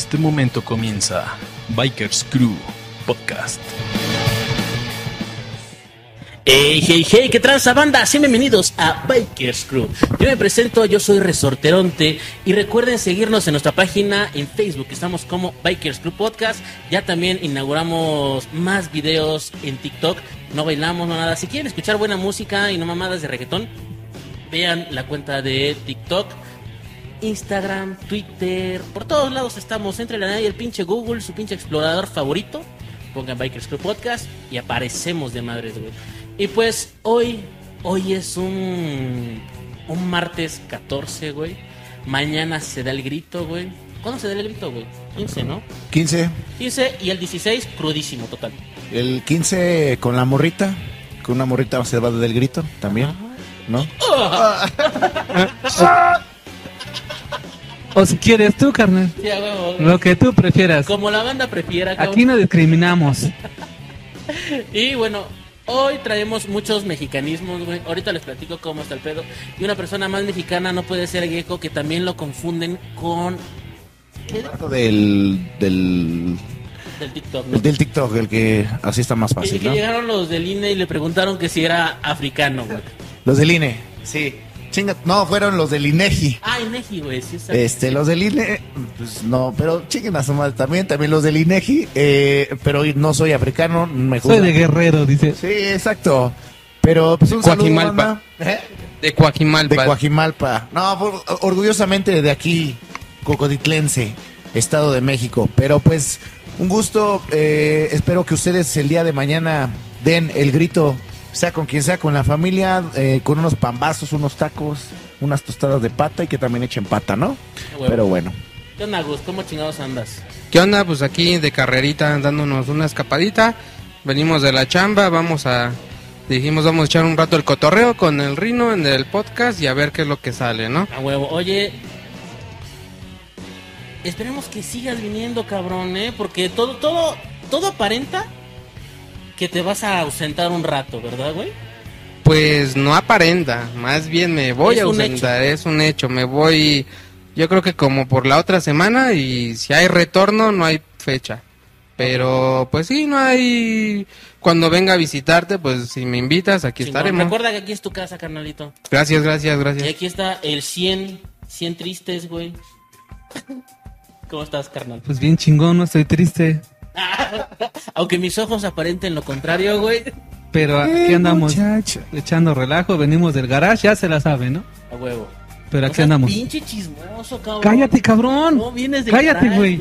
Este momento comienza Bikers Crew Podcast. Hey, hey, hey, ¿qué tranza banda? Sean bienvenidos a Bikers Crew. Yo me presento, yo soy Resorteronte y recuerden seguirnos en nuestra página en Facebook, estamos como Bikers Crew Podcast. Ya también inauguramos más videos en TikTok, no bailamos, no nada. Si quieren escuchar buena música y no mamadas de reggaetón, vean la cuenta de TikTok. Instagram, Twitter, por todos lados estamos. Entre la y el pinche Google, su pinche explorador favorito. Pongan Bikers Crew Podcast y aparecemos de madres, güey. Y pues hoy, hoy es un, un martes 14, güey. Mañana se da el grito, güey. ¿Cuándo se da el grito, güey? 15, ¿no? 15. 15 y el 16, crudísimo, total. El 15 con la morrita. Con una morrita se va a dar el grito también. ¿No? O si quieres tú, carnal. Sí, a huevo, güey. Lo que tú prefieras. Como la banda prefiera, cabrón. Aquí no discriminamos. Y bueno, hoy traemos muchos mexicanismos, güey. Ahorita les platico cómo está el pedo. Y una persona más mexicana no puede ser gecko, que también lo confunden con... ¿Qué? Del, del, Del TikTok, ¿no? del TikTok, el que así está más Y fácil, que ¿no? llegaron los del INE y le preguntaron que si era africano, güey. Los del INE. Sí. Chinga, no, fueron los del INEGI. Ah, Inegi, güey, sí está. Este, los del INE, pues no, pero chinguen a su madre también, también los del INEGI, eh, pero no soy africano, me Soy de guerrero, dice. Sí, exacto. Pero pues un saludo, Coajimalpa. banda. ¿Eh? De Coajimalpa. De Coajimalpa. No, por- orgullosamente de aquí, Cocoditlense, Estado de México. Pero pues, un gusto. eh, espero que ustedes el día de mañana den el grito, sea con quien sea, con la familia, eh, con unos pambazos, unos tacos, unas tostadas de pata y que también echen pata, ¿no? Pero bueno. ¿Qué onda, Gus? ¿Cómo chingados andas? ¿Qué onda? Pues aquí de carrerita dándonos una escapadita. Venimos de la chamba, vamos a... Dijimos vamos a echar un rato el cotorreo con el Rino en el podcast y a ver qué es lo que sale, ¿no? A huevo. Oye, esperemos que sigas viniendo, cabrón, ¿eh? Porque todo, todo, todo aparenta que te vas a ausentar un rato, ¿verdad, güey? Pues no aparenta, más bien me voy Es a ausentar, es un hecho, me voy yo creo que como por la otra semana y si hay retorno no hay fecha. Pero pues sí, no hay... Cuando venga a visitarte, pues si me invitas, aquí Chingón. estaremos. Recuerda que aquí es tu casa, carnalito. Gracias, gracias, Y gracias. aquí está el 100, 100 tristes, güey. ¿Cómo estás, carnal? Pues bien chingón, no estoy triste. Aunque mis ojos aparenten lo contrario, güey. Pero Eh, aquí andamos echando relajo. Venimos del garage, ya se la sabe, ¿no? A huevo. Pero aquí andamos. Pinche chismoso, cabrón. Cállate, cabrón. No vienes de Cállate, garage, güey.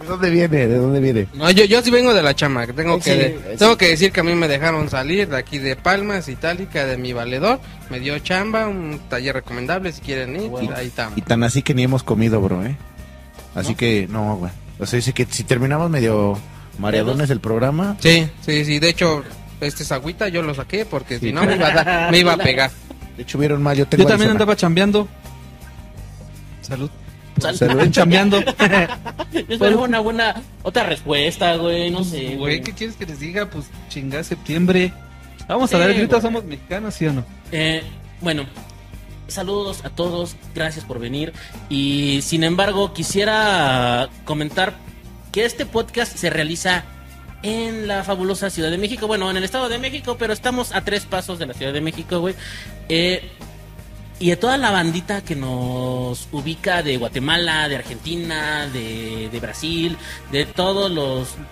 ¿De dónde viene? ¿De dónde viene? No, yo, yo sí vengo de la chama, tengo Sí, que sí. tengo que decir que a mí me dejaron salir de aquí de Palmas, Itálica, de mi valedor, me dio chamba, un taller recomendable si quieren ir, Bueno. ahí estamos. Y tan así que ni hemos comido, bro, ¿eh? Así que, no, güey. O sea, dice que si terminamos medio mareadones el programa, Sí, sí, sí, de hecho, este es agüita, yo lo saqué porque Sí. si no me iba a, dar- me iba a pegar. de hecho vieron mal, yo tengo Yo también Arizona. andaba chambeando. Salud. Sal- Salud. Estoy chambeando. Yo esperaba una buena otra respuesta, güey, no sé. Güey, ¿qué quieres que les diga? Pues chingá septiembre. Vamos a dar el grito, somos mexicanos, ¿sí o no? Eh, bueno, saludos a todos, gracias por venir. Y sin embargo, quisiera comentar que este podcast se realiza en la fabulosa Ciudad de México. Bueno, en el Estado de México, pero estamos a tres pasos de la Ciudad de México, güey. Eh, y a toda la bandita que nos ubica de Guatemala, de Argentina, de, Brasil, de todos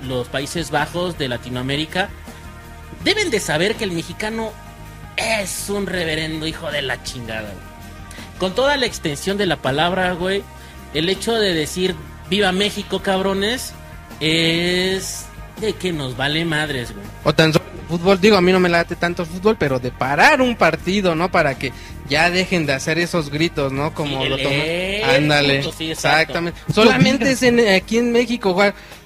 los Países Bajos de Latinoamérica, deben de saber que el mexicano es un reverendo hijo de la chingada, güey. Con toda la extensión de la palabra, güey, el hecho de decir viva México, cabrones, es de que nos vale madres, güey. O tan solo fútbol, digo, a mí no me late tanto el fútbol, pero de parar un partido, ¿no? Para que ya dejen de hacer esos gritos, ¿no? Como Sí, lo toman. Ándale. sí. Exactamente. Solamente es en, aquí en México.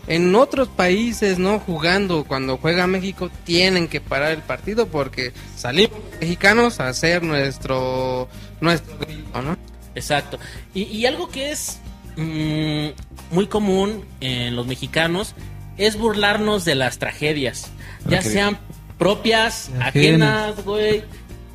En otros países, ¿no? Jugando, cuando juega México, tienen que parar el partido porque salimos mexicanos a hacer nuestro, nuestro grito, ¿no? Exacto. Y, y algo que es mm, muy común en los mexicanos es burlarnos de las tragedias, ya sean propias, Ajenas. güey.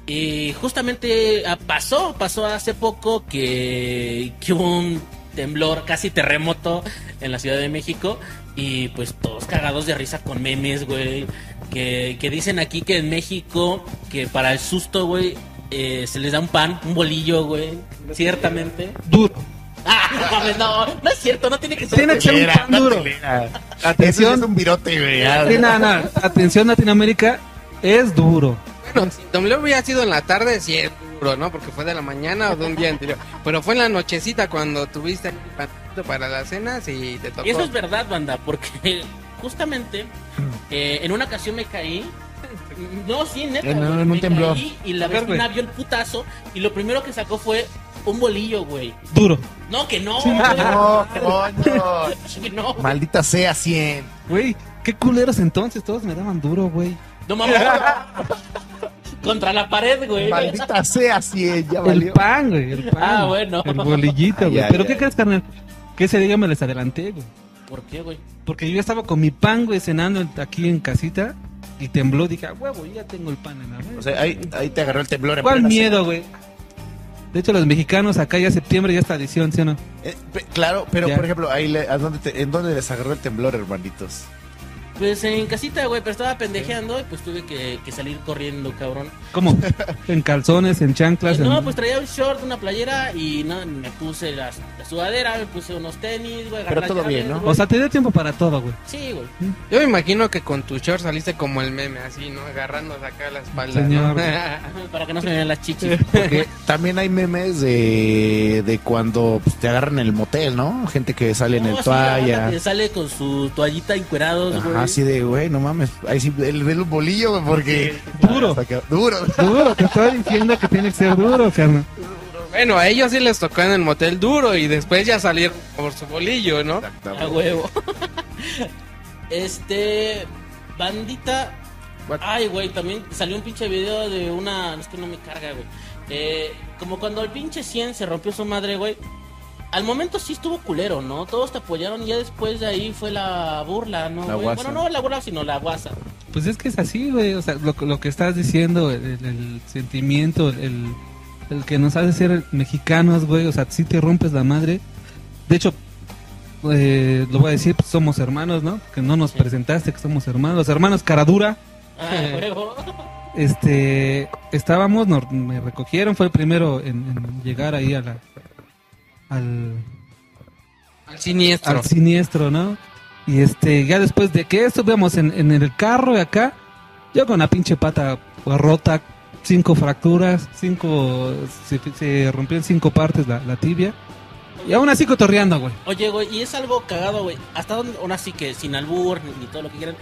Y justamente ah, pasó, pasó hace poco que, que hubo un temblor, casi terremoto en la Ciudad de México. Y pues todos cagados de risa con memes, güey. Que, que dicen aquí que en México, que para el susto, güey, eh, se les da un pan, un bolillo, güey. Ciertamente. Duro. Ah, no, no, no es cierto, no tiene que ser. Tiene que ser un pan duro. Atención. es un virote, güey. Atención, Latinoamérica. Es duro. Bueno, si temblor hubiera sido en la tarde, sí es duro, ¿no? Porque fue de la mañana o de un día anterior. Pero fue en la nochecita cuando tuviste el para las cenas y te tocó. Y eso es verdad, banda, porque justamente eh, en una ocasión me caí. No, sí, neta. En un temblor. caí y la A ver, vecina güey. vio el putazo y lo primero que sacó fue un bolillo, güey. Duro. No, que no, No, coño. Que no. Maldita sea 100. Güey, qué culeros entonces. Todos me daban duro, güey. No mames. Contra la pared, güey. Maldita sea 100. Ya El valió. pan, güey. El pan. Ah, bueno. El bolillito, Ay, güey. ay, Pero ay. ¿qué crees, carnal? Que ese día me les adelanté, güey. ¿Por qué, güey? Porque yo ya estaba con mi pan, güey, cenando en- aquí en casita. Y tembló. Dije, ah, huevo, ya tengo el pan en la mano. O sea, ahí, ahí te agarró el temblor. en ¿Cuál miedo, güey? De hecho, los mexicanos acá ya septiembre ya está edición, ¿sí o no? Eh, pe- claro, pero Ya. por ejemplo, ahí le- ¿a dónde te- ¿en dónde les agarró el temblor, hermanitos? Pues en casita, güey, pero estaba pendejeando y pues tuve que, que salir corriendo, cabrón. ¿Cómo? ¿En calzones, en chanclas? No, en- pues traía un short, una playera y no, me puse la, la sudadera, me puse unos tenis, güey. agarré Pero todo bien, ¿no? güey. O sea, te dio tiempo para todo, güey. Sí, güey. Yo me imagino que con tu short saliste como el meme, así, ¿no? Agarrándose acá la espalda. Señor. ¿no? Para que no se me vean las chichis. Porque también hay memes de, de cuando pues, te agarran en el motel, ¿no? Gente que sale en No, el sí, la toalla. sale con su toallita encuerados, güey. Así de, güey, no mames. Ahí sí, el, el bolillo, güey, porque. Duro. Que- duro. Duro, te estoy diciendo que tiene que ser duro, carnal. bueno, a ellos sí les tocó en el motel duro y después ya salir por su bolillo, ¿no? A huevo. este. Bandita. What? Ay, güey, también salió un pinche video de una. Es que no me carga, güey. Eh, como cuando el pinche 100 se rompió su madre, güey. Al momento sí estuvo culero, ¿no? Todos te apoyaron y ya después de ahí fue la burla, ¿no? La güey? guasa. Bueno, no la burla, sino la guasa. Pues es que es así, güey. O sea, lo, lo que estás diciendo, el, el- el sentimiento, el, el que nos hace ser mexicanos, güey. O sea, si te rompes la madre. De hecho, eh, lo voy a decir, pues somos hermanos, ¿no? Que no nos Sí. presentaste, que somos hermanos. Los hermanos Caradura. Ah. Este, estábamos, nos- me recogieron, fue el primero en, en llegar ahí a la, al, Al siniestro. al siniestro, ¿no? Y este, ya después de que estuvimos en, en el carro de acá, yo con la pinche pata rota, cinco fracturas, cinco, se, se rompió en cinco partes la, la tibia. Y aún así cotorreando, güey. Oye, güey, y es algo cagado, güey. Hasta donde, aún así que sin albur ni, ni todo lo que quieran.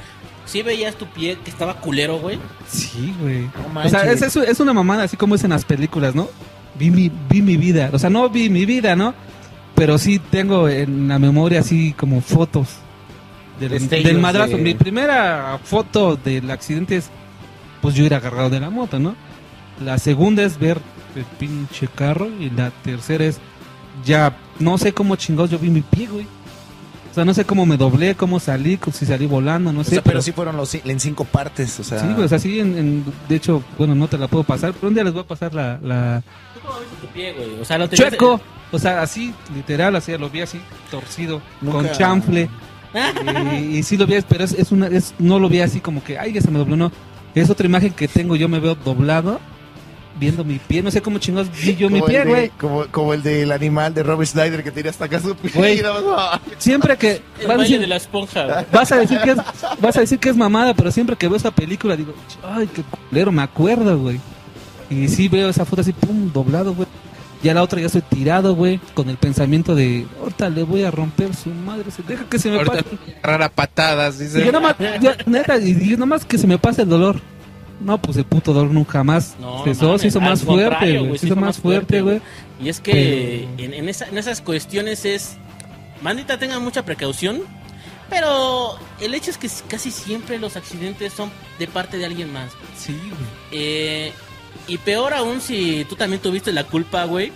Sí veías tu pie que estaba culero, güey. Sí, güey. No O sea, es, es, es una mamada así como es en las películas, ¿no? Vi mi, vi mi vida. O sea, no vi mi vida, ¿no? Pero sí tengo en la memoria así como fotos del, Destellos del madrazo. de- Mi primera foto del accidente es, pues yo era agarrado de la moto, ¿no? La segunda es ver el pinche carro y la tercera es ya no sé cómo chingados yo vi mi pie, güey. O sea, no sé cómo me doblé, cómo salí, si salí volando, no O sé. sea, pero sí fueron los, en cinco partes, o sea. Sí, pues así, en, en- de hecho, bueno, no te la puedo pasar, pero un día les voy a pasar la... la... ¿Tú cómo viste tu pie, güey? O sea, lo tenías- Chueco, o sea, así, literal, así, lo vi así, torcido, Nunca- con chanfle, y, y sí lo vi, pero es, es una, es, no lo vi así como que, ay, ya se me dobló, no, es otra imagen que tengo, yo me veo doblado, viendo mi pie, no sé cómo chingados vi yo mi como pie, güey. Como, como el del animal de Robert Schneider que tenía hasta acá su pie. El Siempre que... vas a decir- de la esponja. Vas a decir que es, vas a decir que es mamada, pero siempre que veo esa película digo, ay, qué culero, me acuerdo, güey. Y sí veo esa foto así, pum, doblado, güey. Ya la otra ya estoy tirado, güey, con el pensamiento de, ahorita le voy a romper su madre, se deja que se me Ahorita pase. agarrar a patadas, Y dice. yo nomás, ya, neta, y dije, nomás que se me pase el dolor. No, pues el puto dolor nunca más No, cesó, mames, se hizo más fuerte, güey. Se hizo más fuerte, güey. Y es que en, en esa- en esas cuestiones es. Mandita, tengan mucha precaución. Pero el hecho es que casi siempre los accidentes son de parte de alguien más. Sí, güey. Eh, y peor aún si tú también tuviste la culpa, güey.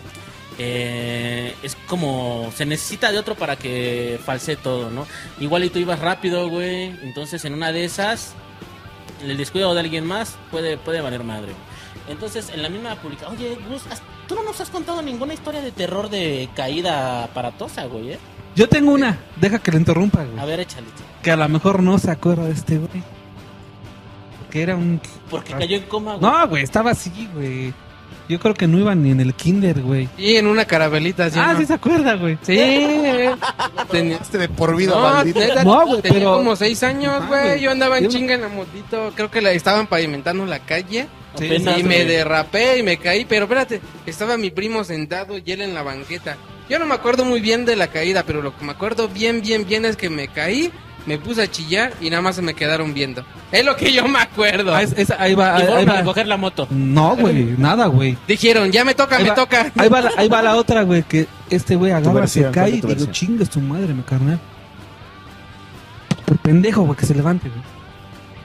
eh, es como se necesita de otro para que false todo, ¿no? Igual y tú ibas rápido, güey. Entonces en una de esas, el descuido de alguien más puede, puede valer madre. Entonces, en la misma publicación, oye, Gus, tú no nos has contado ninguna historia de terror de caída aparatosa, güey, ¿eh? Yo tengo una, deja que lo interrumpa, güey. A ver, échale. Que a lo mejor no se acuerda de este güey. Porque era un... Porque cayó en coma, güey. No, güey, estaba así, güey. Yo creo que no iba ni en el kinder, güey. Y en una carabelita, ¿sí? ah, no? sí se acuerda, güey. Sí, eh. Tenía- Este de por vida, No, maldito. neta, No, güey, tenía pero- como seis años, güey. güey. Yo andaba en Yo- chinga en la motito. Creo que la estaban pavimentando la calle. Sí, Apenas, y me güey. derrapé y me caí. Pero espérate, estaba mi primo sentado y él en la banqueta. Yo no me acuerdo muy bien de la caída, pero lo que me acuerdo bien, bien, bien es que me caí, me puse a chillar y nada más se me quedaron viendo. Es lo que yo me acuerdo. Ah, es- es- ahí va, ahí, ahí coger la moto. No, güey, nada, güey. Dijeron, ya me toca, Ahí me va- toca. Ahí va, la, ahí va la otra, güey, que este güey agarra, versión, se cae cuenta y tu digo, versión. chingas tu madre, me carnal. Por pendejo, güey, que se levante, güey.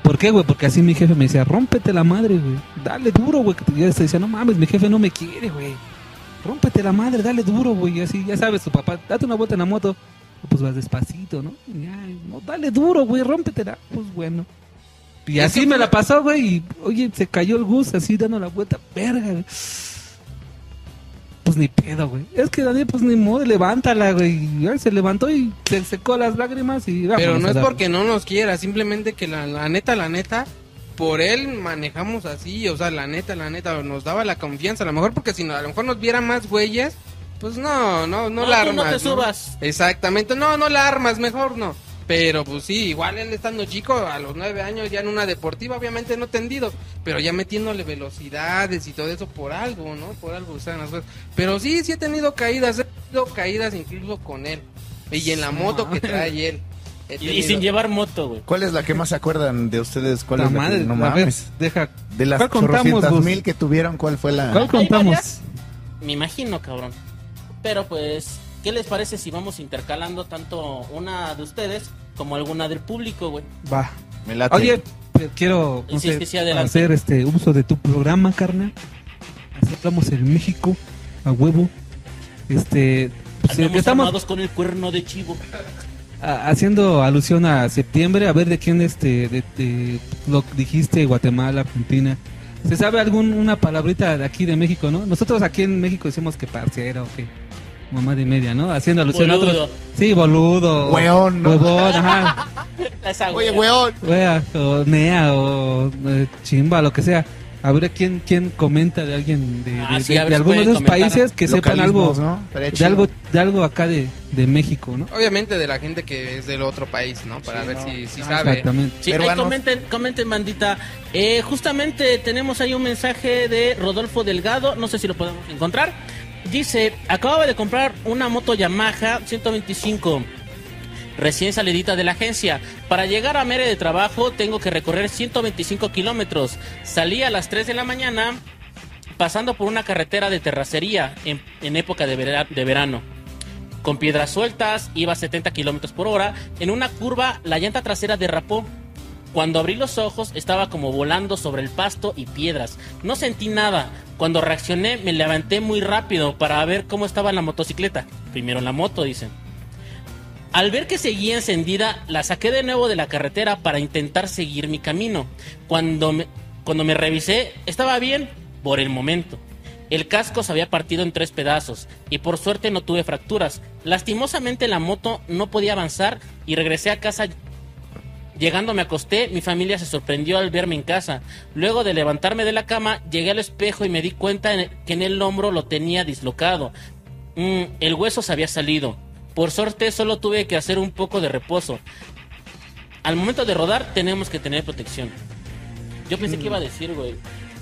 ¿Por qué, güey? Porque así mi jefe me decía, rómpete la madre, güey. Dale duro, güey. Que te- yo decía, no mames, mi jefe no me quiere, güey. Rómpete la madre, dale duro, güey. Y así, ya sabes, tu papá, date una vuelta en la moto. Pues vas despacito, ¿no? No, dale duro, güey, rómpetela. Pues bueno. Y así me fue- la pasó, güey. Y, oye, se cayó el Gus así dando la vuelta. Verga, güey. Pues ni pedo, güey. Es que Daniel, pues ni modo, levántala, güey. Se levantó y se secó las lágrimas y Pero no es porque no nos quiera, simplemente que la, la neta, la neta, por él manejamos así, o sea, la neta, la neta, nos daba la confianza, a lo mejor porque si no, a lo mejor nos viera más güeyes, pues no, no, no, No, la tú no armas. te subas. Exactamente, no, no la armas, mejor no. Pero pues sí, igual él estando chico, a los nueve años ya en una deportiva, obviamente no tendido, pero ya metiéndole velocidades y todo eso por algo, ¿no? Por algo usaban las cosas. Pero sí, sí he tenido caídas, he tenido caídas incluso con él. Y en la moto que trae él. Y, sin llevar moto, güey. ¿Cuál es la que más se acuerdan de ustedes? ¿Cuál La es la madre, que, no mames? deja. De las ¿Cuál contamos, chorrocientas Gus? mil que tuvieron, ¿cuál fue la...? ¿Cuál contamos? Me imagino, cabrón. Pero pues, ¿qué les parece si vamos intercalando tanto una de ustedes como alguna del público, güey? Va. Me late. Oye, quiero no Sí, sé, sí, sí, adelante. hacer este uso de tu programa, carnal. Así hablamos en México, a huevo. Este, pues, que estamos armados con el cuerno de chivo. a- haciendo alusión a septiembre, a ver de quién este, de, de- lo dijiste, Guatemala, Argentina. ¿Se sabe alguna palabrita de aquí de México, no? Nosotros aquí en México decimos que parcero, que mamá de media, ¿no? Haciendo alusión a otros. Sí, boludo. Hueón, ¿no? Huevón, ajá. Oye, weón. Wea, o Nea, o eh, Chimba, lo que sea. A ver quién, quién comenta de alguien de, Ah, de- sí, de- de algunos de pueden esos países que sepan algo, de algo, de algo acá de, de México, ¿no? Obviamente de la gente que es del otro país, ¿no? Para Sí, ver no. si, si Ah, sabe. Exactamente. Sí, ahí comenten, comenten, bandita. Eh, justamente tenemos ahí un mensaje de Rodolfo Delgado, no sé si lo podemos encontrar. Dice, acababa de comprar una moto Yamaha 125, recién salidita de la agencia. Para llegar a Mere de trabajo tengo que recorrer 125 kilómetros. Salí a las 3 de la mañana pasando por una carretera de terracería en, época de, de verano con piedras sueltas, iba a 70 kilómetros por hora. En una curva, la llanta trasera derrapó. Cuando abrí los ojos, estaba como volando sobre el pasto y piedras. No sentí nada. Cuando reaccioné, me levanté muy rápido para ver cómo estaba la motocicleta. Primero la moto, dicen. Al ver que seguía encendida, la saqué de nuevo de la carretera para intentar seguir mi camino. Cuando me, cuando me revisé, estaba bien por el momento. El casco se había partido en tres pedazos y por suerte no tuve fracturas. Lastimosamente la moto no podía avanzar y regresé a casa. Llegando me acosté, mi familia se sorprendió al verme en casa. Luego de levantarme de la cama, llegué al espejo y me di cuenta en- que en el hombro lo tenía dislocado. Mm, el hueso se había salido. Por suerte solo tuve que hacer un poco de reposo. Al momento de rodar tenemos que tener protección. Yo pensé que iba a decir, güey.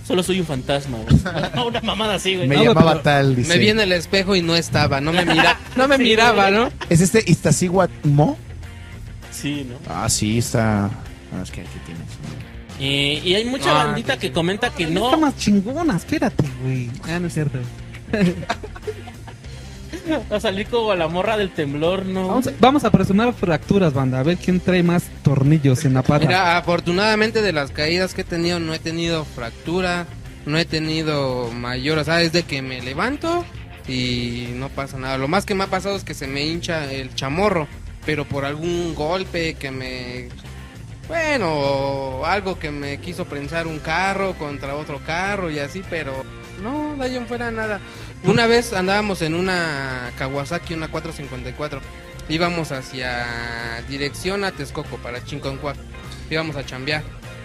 Solo soy un fantasma, güey. Una mamada así, güey. Me No, llamaba pero- tal, dice. Me vi en el espejo y no estaba, no me mira, no me miraba, ¿no? ¿Es este Iztaccíhuatl? Sí, ¿no? Ah, sí, está... Ah, es que aquí tienes. Eh, y hay mucha Ah, bandita que comenta que Está no. más chingona, espérate, güey. Ah, no es cierto. Va a salir como la morra del temblor, ¿no? Vamos a, vamos a presumir fracturas, banda. A ver quién trae más tornillos en la pata. Mira, afortunadamente de las caídas que he tenido no he tenido fractura, no he tenido mayor, o sea, es de que me levanto y no pasa nada. Lo más que me ha pasado es que se me hincha el chamorro, pero por algún golpe que me Bueno, algo que me quiso prensar un carro contra otro carro y así, pero no, de ahí en fuera nada. Una vez andábamos en una Kawasaki, una 454. Íbamos hacia dirección a Texcoco, para Chinconcuac. Íbamos a chambear.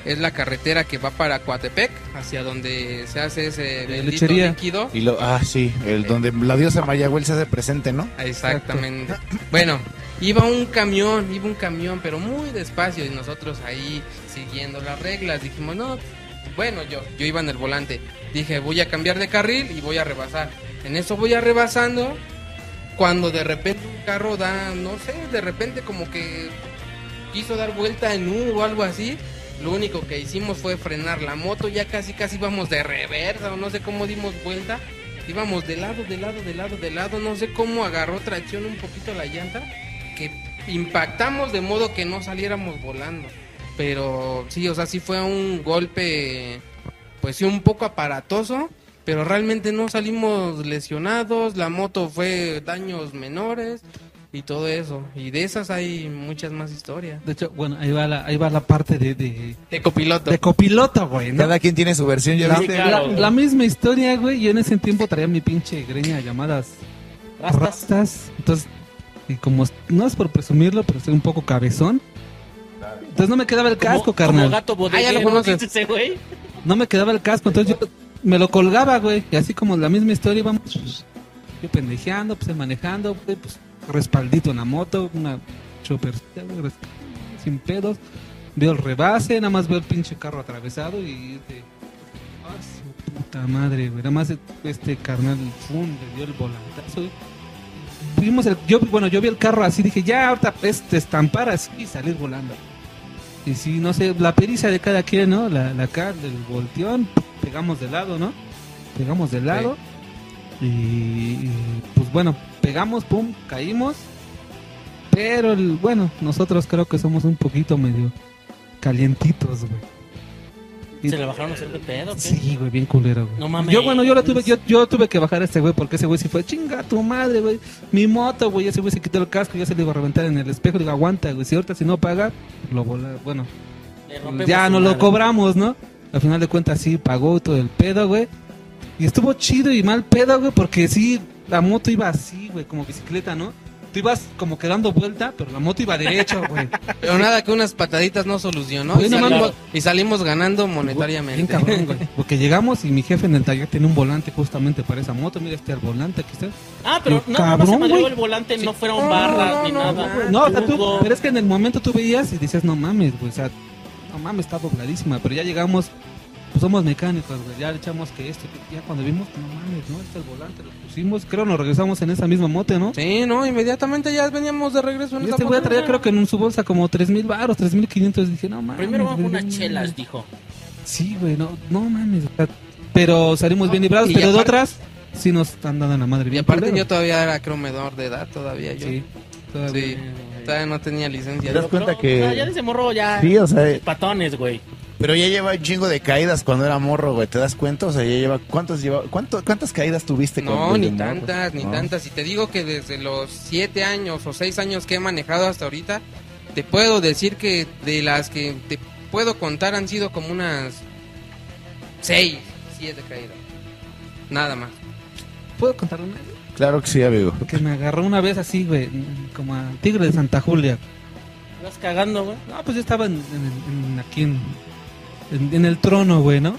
Es la carretera que va para Coatepec, hacia donde se hace ese bendito lechería. líquido. Y lo, ah, sí, el donde la diosa Mayagüel se hace presente, ¿no? Exactamente. Bueno, iba un camión, iba un camión, pero muy despacio y nosotros ahí siguiendo las reglas. Dijimos, no, bueno, yo, yo iba en el volante. Dije, voy a cambiar de carril y voy a rebasar. En eso voy a rebasando cuando de repente un carro da, no sé, de repente como que quiso dar vuelta en U o algo así. Lo único que hicimos fue frenar la moto, ya casi casi íbamos de reversa no sé cómo dimos vuelta. Íbamos de lado, de lado, de lado, de lado, no sé cómo agarró tracción un poquito la llanta, que impactamos de modo que no saliéramos volando. Pero sí, o sea, sí fue un golpe, pues sí, un poco aparatoso, pero realmente no salimos lesionados, la moto fue daños menores y todo eso. Y de esas hay muchas más historias. De hecho, bueno, ahí va la, ahí va la parte de, de, De copiloto. de copiloto, güey, ¿no? Cada quien tiene su versión, ¿ya Sí, viste? claro. La, la misma historia, güey. Yo en ese tiempo traía mi pinche greña llamadas Rastas. rastas. Entonces, y como no es por presumirlo, pero soy un poco cabezón. Entonces no me quedaba el Como- casco, Como carnal. Ah, gato ya lo conoces. ese güey. No me quedaba el casco, entonces yo me lo colgaba, güey. Y así como la misma historia íbamos pues, yo pendejeando, pues manejando, güey, pues respaldito en la moto, una chopper sin pedos. Veo el rebase, nada más veo el pinche carro atravesado y de ah, su puta madre, güey. Nada más este carnal fum, le dio el volantazo. Vimos el, yo, bueno, yo vi el carro así, dije, ya ahorita este estampar así y salir volando. Y sí, no sé, la pericia de cada quien, ¿no? La, la acá del volteón, pegamos de lado, ¿no? Pegamos de lado. Y, y, pues bueno, pegamos, pum, caímos. Pero el, bueno, nosotros creo que somos un poquito medio calientitos, güey. Y- Se le bajaron de pedo. ¿qué? Sí, güey, bien culero, güey. No mames. Yo, bueno, yo lo tuve, yo, yo tuve que bajar a este güey porque ese güey sí fue, chinga tu madre, güey. Mi moto, güey, ese güey se quitó el casco y ya se le iba a reventar en el espejo. Le digo, aguanta, güey, si ahorita si no paga, lo vola, bueno, ya no lo madre. cobramos, ¿no? Al final de cuentas sí pagó todo el pedo, güey. Y estuvo chido y mal pedo, güey, porque sí, la moto iba así, güey, como bicicleta, ¿no? Tú ibas como que dando vuelta, pero la moto iba derecho, güey. Pero nada que unas pataditas no solucionó Güey, y, no salimos, y salimos ganando Bien monetariamente. cabrón, güey. Porque llegamos y mi jefe en el taller tenía un volante justamente para esa moto. Mira este el volante, aquí está. Ah, pero no, no se cabrón, madrió güey. el volante, no fueron No, barras no, ni no, nada. no, No, o sea, tú, pero es que en el momento tú veías y dices, no mames, güey, o sea, no mames, está dobladísima, pero ya llegamos, pues somos mecánicos, güey, ya le echamos que esto, que- ya cuando vimos, no mames, no, este es el volante, lo pusimos, creo nos regresamos en esa misma moto, ¿no? Sí, no, inmediatamente ya veníamos de regreso en Y esa este güey moto. traía creo que en su bolsa como tres mil baros, tres mil quinientos, dije, no mames. Primero vamos unas chelas, mames". dijo. Sí, güey, no, no mames, o sea, pero salimos bien librados, y pero de aparte- otras, sí nos están dando la madre Y bien aparte culero. yo todavía era creo menor de edad todavía yo. Sí, todavía. Sí, todavía no tenía licencia. ¿Te das cuenta Pero, que- o sea, ya desde morro ya. Sí, o sea, Patones, güey. Pero ya lleva un chingo de caídas cuando era morro, güey. ¿Te das cuenta? O sea, ya lleva. ¿Cuántos lleva, cuánto, ¿Cuántas caídas tuviste No, con ni desde morro? tantas, ni No. tantas. Y te digo que desde los siete años o seis años que he manejado hasta ahorita, te puedo decir que de las que te puedo contar han sido como unas seis, siete caídas. Nada más. ¿Puedo contar una? Claro que sí, amigo. Porque me agarró una vez así, güey, como a Tigre de Santa Julia. Vas cagando, güey. No, pues yo estaba en, en- en- aquí en, en, en el trono, güey, ¿no?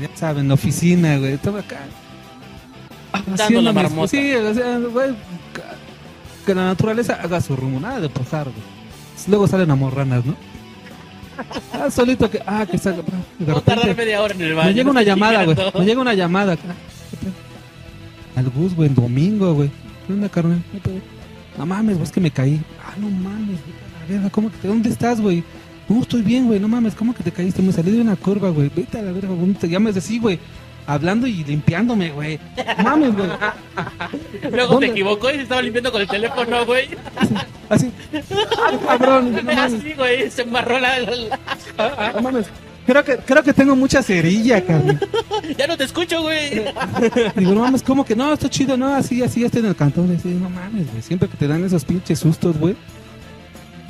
Ya saben, oficina, güey. Estaba acá. Dando la marmota. Sí, o sea, güey, que la naturaleza haga su rumbo, nada de pujar, güey. Luego salen amorranas, ¿no? Ah, solito que, ah, que salga. A tardar media hora en el baño. me llega no una llamada, güey. Me llega una llamada. Al bus, güey, en domingo, güey. ¿Qué onda, carnal? ¿Qué pedo? No mames, güey, es que me caí. Ah, no mames, güey. ¿cómo que te, ¿Dónde estás, güey? No, estoy bien, güey. No mames, ¿cómo que te caíste? Me salí de una curva, güey. Vete a la verga, güey. Te llamas así, güey. Hablando y limpiándome, güey. Mames, güey. Luego ¿Dónde? se equivocó y se estaba limpiando con el teléfono, güey. Así. Ah, cabrón. No mames. Así, güey. Se embarró la, la- No mames. Creo que, creo que tengo mucha cerilla, carnal. Ya no te escucho, güey. Digo, no mames, ¿cómo que no? Está chido, no, así, así, estoy en el cantón. Así, no mames, güey. Siempre que te dan esos pinches sustos, güey.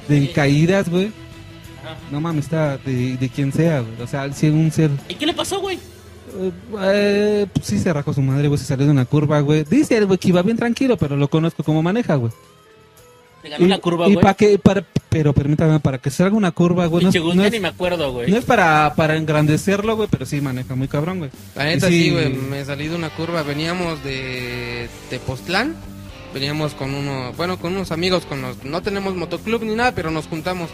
De Sí. caídas, güey. Ajá. no mames, está de, de quien sea, güey. O sea, si un ser... ¿Y qué le pasó, güey? Eh, eh, pues sí se rajó su madre, güey, se salió de una curva, güey. Dice el güey que iba bien tranquilo, pero lo conozco como maneja, güey. Le ganó la curva, y güey. para que, para, pero permítame, para que salga una curva, güey, no, es- no es, ni me acuerdo, güey. no es para, para engrandecerlo, güey, pero sí maneja muy cabrón, güey. La neta Y sí, güey, me salí de una curva. Veníamos de Tepoztlán. Veníamos con uno, bueno, con unos amigos, con los, no tenemos motoclub ni nada, pero nos juntamos.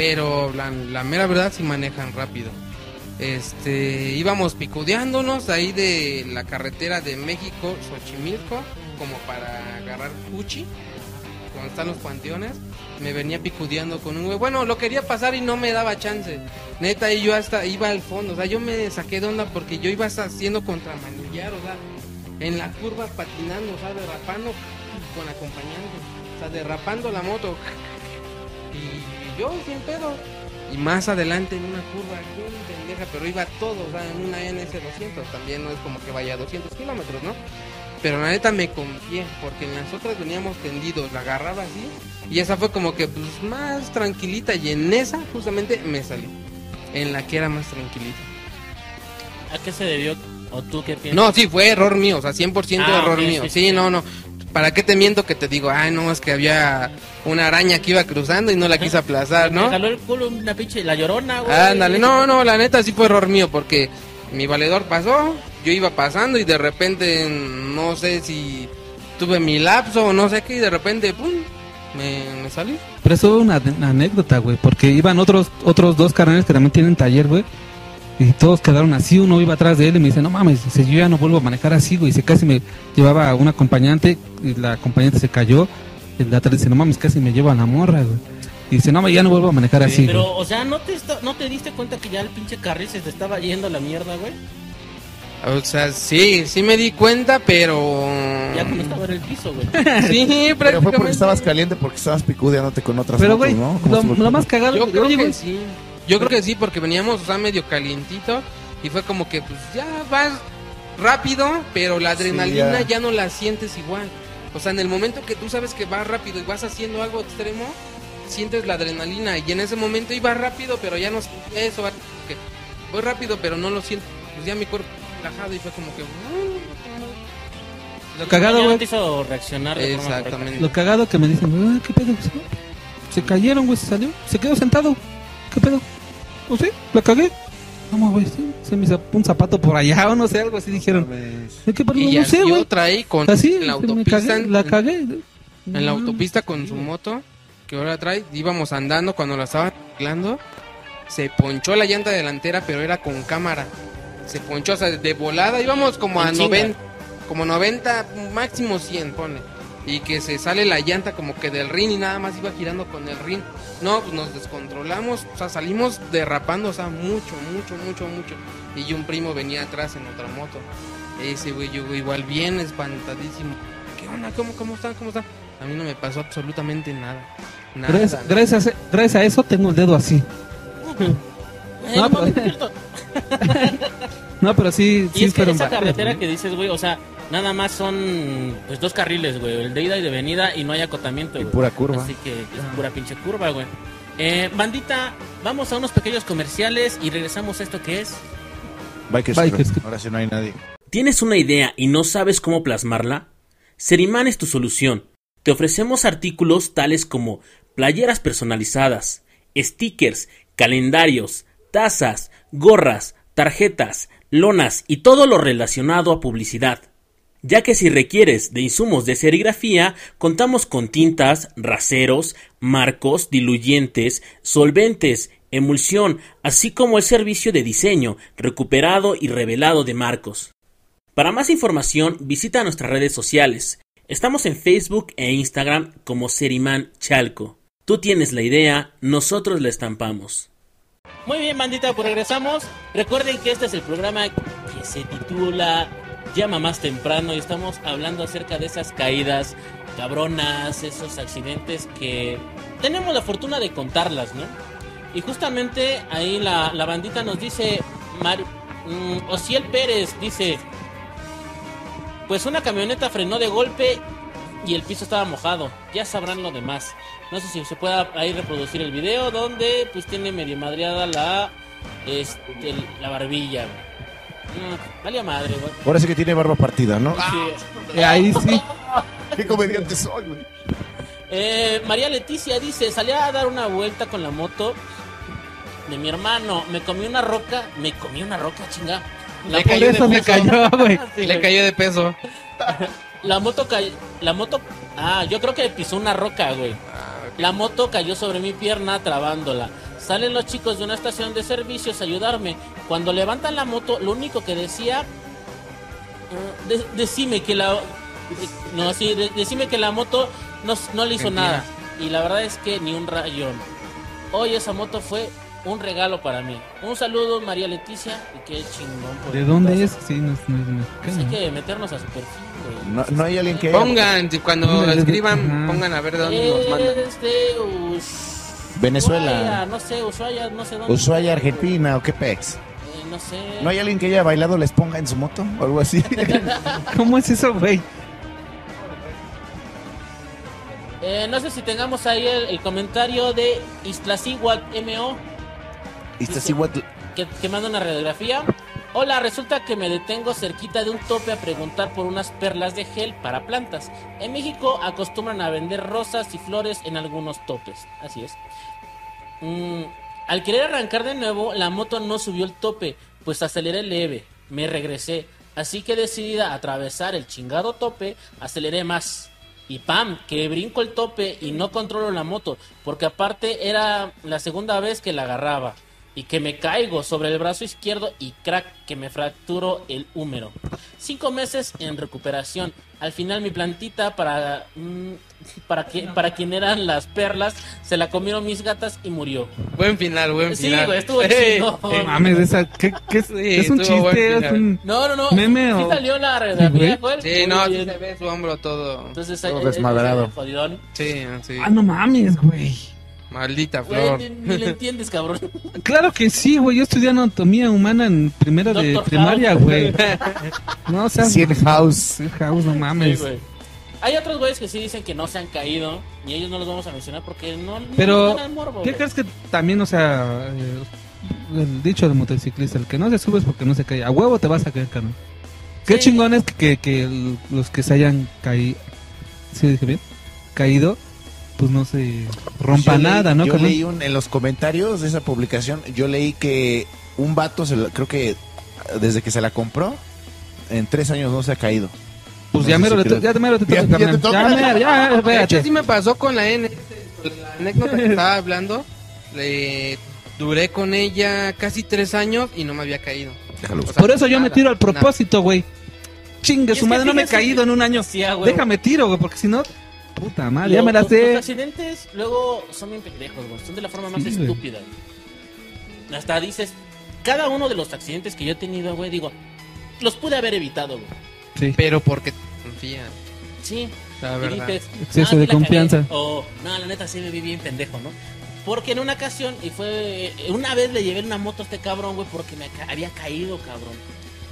Pero la, mera verdad sí manejan rápido. Este, íbamos picudeándonos ahí de la carretera de México, Xochimilco, como para agarrar Cuchi, donde están los panteones. Me venía picudeando con un güey. Bueno, lo quería pasar y no me daba chance. Neta, y yo hasta iba al fondo. O sea, yo me saqué de onda porque yo iba haciendo contramanillar, o sea, en la curva patinando, o sea, derrapando con acompañante. O sea, derrapando la moto. Y yo sin pedo. Y más adelante en una curva, bien pendeja, pero iba todo, o sea, en una NS200. También no es como que vaya a 200 kilómetros, ¿no? Pero la neta me confié, porque en las otras veníamos tendidos, la agarraba así. Y esa fue como que pues, más tranquilita. Y en esa justamente me salí. En la que era más tranquilita. ¿A qué se debió? ¿O tú qué piensas? No, sí, fue error mío, o sea, 100% Ah, error mío. sí, Sí, sí. no, no. ¿Para qué te miento que te digo? Ay, no, es que había una araña que iba cruzando y no la quise aplazar, Me ¿no? jaló el culo una pinche la llorona, güey. Ándale, no, no, la neta sí fue error mío porque mi valedor pasó, yo iba pasando y de repente no sé si tuve mi lapso o no sé qué y de repente, pum, me, me salí. Pero eso es una, una anécdota, güey, porque iban otros otros dos carnales que también tienen taller, güey. Y todos quedaron así, uno iba atrás de él y me dice, no mames, dice, yo ya no vuelvo a manejar así, güey. Dice, casi me llevaba un acompañante y la acompañante se cayó. Y el de atrás dice, no mames, casi me lleva a la morra, güey. Y dice, no, ya no vuelvo a manejar así, Pero, güey. o sea, ¿no te, ¿no te diste cuenta que ya el pinche carril se te estaba yendo a la mierda, güey? O sea, sí, sí me di cuenta, pero... Ya como estaba en el piso, güey. Sí, Pero fue porque prácticamente. estabas caliente porque estabas picudeándote con otras Pero, motos, güey, ¿no? ¿Cómo lo, más cagado, Yo creo oye, que güey, sí. Yo creo que sí, porque veníamos, o sea, medio calientito. Y fue como que, pues ya vas rápido, pero la adrenalina ya. ya. no la sientes igual. O sea, en el momento que tú sabes que vas rápido y vas haciendo algo extremo, sientes la adrenalina. Y en ese momento iba rápido, pero ya no eso. Que voy rápido, pero no lo siento. Pues ya mi cuerpo relajado y fue como que. lo cagado, Ya no güey. te hizo reaccionar de. Exactamente. Lo cagado que me dicen, "Ah, ¿qué pedo? Se cayeron, güey, se salió. Se quedó sentado. ¿Qué pedo? ¿O sí? ¿La cagué? Vamos, güey, sí. Se me hizo un zapato por allá o no sé, algo así dijeron. Y No, no sé, yo güey. traí con Así, en la autopista. cagué, la cagué. en la autopista con su moto, que ahora trae, íbamos andando cuando la estaba arreglando, se ponchó la llanta delantera, pero era con cámara. Se ponchó, o sea, de volada, íbamos como En a chinga. 90, como 90, máximo 100, pone. Y que se sale la llanta como que del rin y nada más iba girando con el rin. No, pues nos descontrolamos, o sea, salimos derrapando, o sea, mucho, mucho, mucho, mucho. Y un primo venía atrás en otra moto. Ese güey, yo igual bien espantadísimo. ¿Qué onda? ¿Cómo, cómo están? ¿Cómo están? A mí no me pasó absolutamente nada. Nada. Gracias, gracias, a- gracias a eso tengo el dedo así. Eh, No, no mames, pues- cierto. No, pero sí, Y sí es que esa carretera que dices, güey, o sea, nada más son pues dos carriles, güey, el de ida y de venida y no hay acotamiento, Y güey. pura curva. Así que es pura pinche curva, güey. Eh, bandita, vamos a unos pequeños comerciales y regresamos a esto que es. Bikers Bikers. Ahora sí no hay nadie. ¿Tienes una idea y no sabes cómo plasmarla? Seriman es tu solución. Te ofrecemos artículos tales como playeras personalizadas, stickers, calendarios, tazas, gorras, tarjetas, lonas y todo lo relacionado a publicidad. Ya que si requieres de insumos de serigrafía, contamos con tintas, raseros, marcos, diluyentes, solventes, emulsión, así como el servicio de diseño, recuperado y revelado de marcos. Para más información, visita nuestras redes sociales. Estamos en Facebook e Instagram como Seriman Chalco. Tú tienes la idea, nosotros la estampamos. Muy bien, bandita, pues regresamos. Recuerden que este es el programa que se titula Llama más temprano y estamos hablando acerca de esas caídas cabronas, esos accidentes que tenemos la fortuna de contarlas, ¿no? Y justamente ahí la, la bandita nos dice, Mar, mm, Ociel Pérez dice, pues una camioneta frenó de golpe y el piso estaba mojado. Ya sabrán lo demás. No sé si se pueda ahí reproducir el video donde pues tiene medio madreada la este, la barbilla. Mm, vale a madre, güey. Ahora sí que tiene barba partida, ¿no? Sí. Eh, ahí sí. ¡Qué comediante soy, güey! Eh, María Leticia dice, salí a dar una vuelta con la moto de mi hermano, me comí una roca, me comí una roca, chinga. La, Le cayó de peso. cayó, güey. Sí, Le cayó de peso. la moto cayó, la moto, ah, yo creo que pisó una roca, güey. La moto cayó sobre mi pierna trabándola. Salen los chicos de una estación de servicios a ayudarme. Cuando levantan la moto, lo único que decía, eh, de- decime que la, no, sí, de- decime que la moto no, no le hizo Mentira. nada. Y la verdad es que ni un rayón. Hoy esa moto fue un regalo para mí. Un saludo, María Leticia, y qué chingón. por ¿De tu dónde casa. es? Sí, no es, no es Pues hay mexicano. que meternos a su perfil, güey. No, no hay alguien que... Pongan, cuando escriban, pongan a ver de dónde nos mandan. Es de Venezuela. Ushuaia, no sé, Ushuaia, no sé dónde. Ushuaia, Argentina, o qué pex. Eh, no sé. ¿No hay alguien que haya bailado les ponga en su moto o algo así? ¿Cómo es eso, güey? Eh, no sé si tengamos ahí el, el comentario de Iztaccíhuatl MO what- que, que manda una radiografía. Hola, resulta que me detengo cerquita de un tope a preguntar por unas perlas de gel para plantas. En México acostumbran a vender rosas y flores en algunos topes. Así es. Mm, al querer arrancar de nuevo, la moto no subió el tope, pues aceleré leve. Me regresé. Así que decidida a atravesar el chingado tope, aceleré más. Y pam, que brinco el tope y no controlo la moto, porque aparte era la segunda vez que la agarraba. Y que me caigo sobre el brazo izquierdo y crack, que me fracturo el húmero. Cinco meses en recuperación. Al final mi plantita para, mm, para, que, para quien eran las perlas, se la comieron mis gatas y murió. Buen final, buen Sí, final. güey, estuvo Eh, chido. No mames, esa, ¿qué, qué es, Sí, ¿Es un chiste? ¿Es un... No, no, no. Meme sí o- salió la Sí, güey. Sí, no, sí bien. se ve su hombro todo. Entonces, Todo ahí- desmadrado. eh. Sí, sí. Ah, no mames, güey. Maldita Güey, flor. ni, ni le entiendes, cabrón. Claro que sí, güey. Yo estudié anatomía humana en primera de primaria, House. güey. No, o sea, Cien House. Sí, House, no Sí, mames. güey. Hay otros güeyes que sí dicen que no se han caído y ellos no los vamos a mencionar porque no, no Pero, el morbo, ¿qué crees que también, o sea, eh, el dicho del motociclista, el que no se sube es porque no se cae? A huevo te vas a caer, carnal. Qué Sí. chingón es que, que, que los que se hayan caído, ¿sí dije bien? Caído, pues no se rompa Yo leí- nada, ¿no, Yo carnal? leí un- en los comentarios de esa publicación, yo leí que un vato, se la- creo que desde que se la compró, en tres años no se ha caído. Pues no ya sé mero, si to- ya mero te Ya- toca, ya carnal. te toca. Ya mero, ya, De hecho, espérate. sí me pasó con la N. La anécdota que estaba hablando. Le duré con ella casi tres años y no me había caído. Déjalo. O sea, Por eso yo me tiro al propósito, güey. Chingue, su madre, no me he caído en un año. Sí, ah, güey. Déjame tiro, güey, porque si no, puta madre, ya me la los- Los sé. accidentes luego son bien pendejos, güey. Son de la forma más Sí, estúpida. güey. Hasta dices, cada uno de los accidentes que yo he tenido, güey, digo, los pude haber evitado, güey. Sí. Pero porque confía, Sí. la Y verdad. dices, Exceso "Ah, de sí la cagué", confianza. O, no, la neta sí me vi bien pendejo, ¿no? Porque en una ocasión, y fue. Una vez le llevé una moto a este cabrón, güey, porque me ca- había caído, cabrón.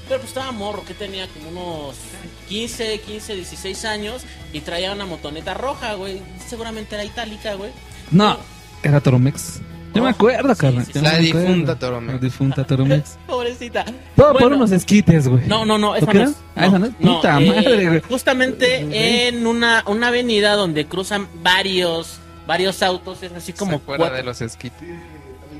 Pero pues estaba morro, que tenía como unos 15, 15, 16 años y traía una motoneta roja, güey. Seguramente era itálica, güey. No, era Toromex. Yo me acuerdo, carnal. sí, sí. me La difunta Toromex. La difunta Toromex. Pobrecita. Todo por Bueno, unos esquites, güey. No, no, no, esa ¿Lo que no es. Ah, esa no es. Puta eh, madre, güey. Justamente en una, una avenida donde cruzan varios varios autos, es así como ¿Se acuerda cuatro- de los esquites?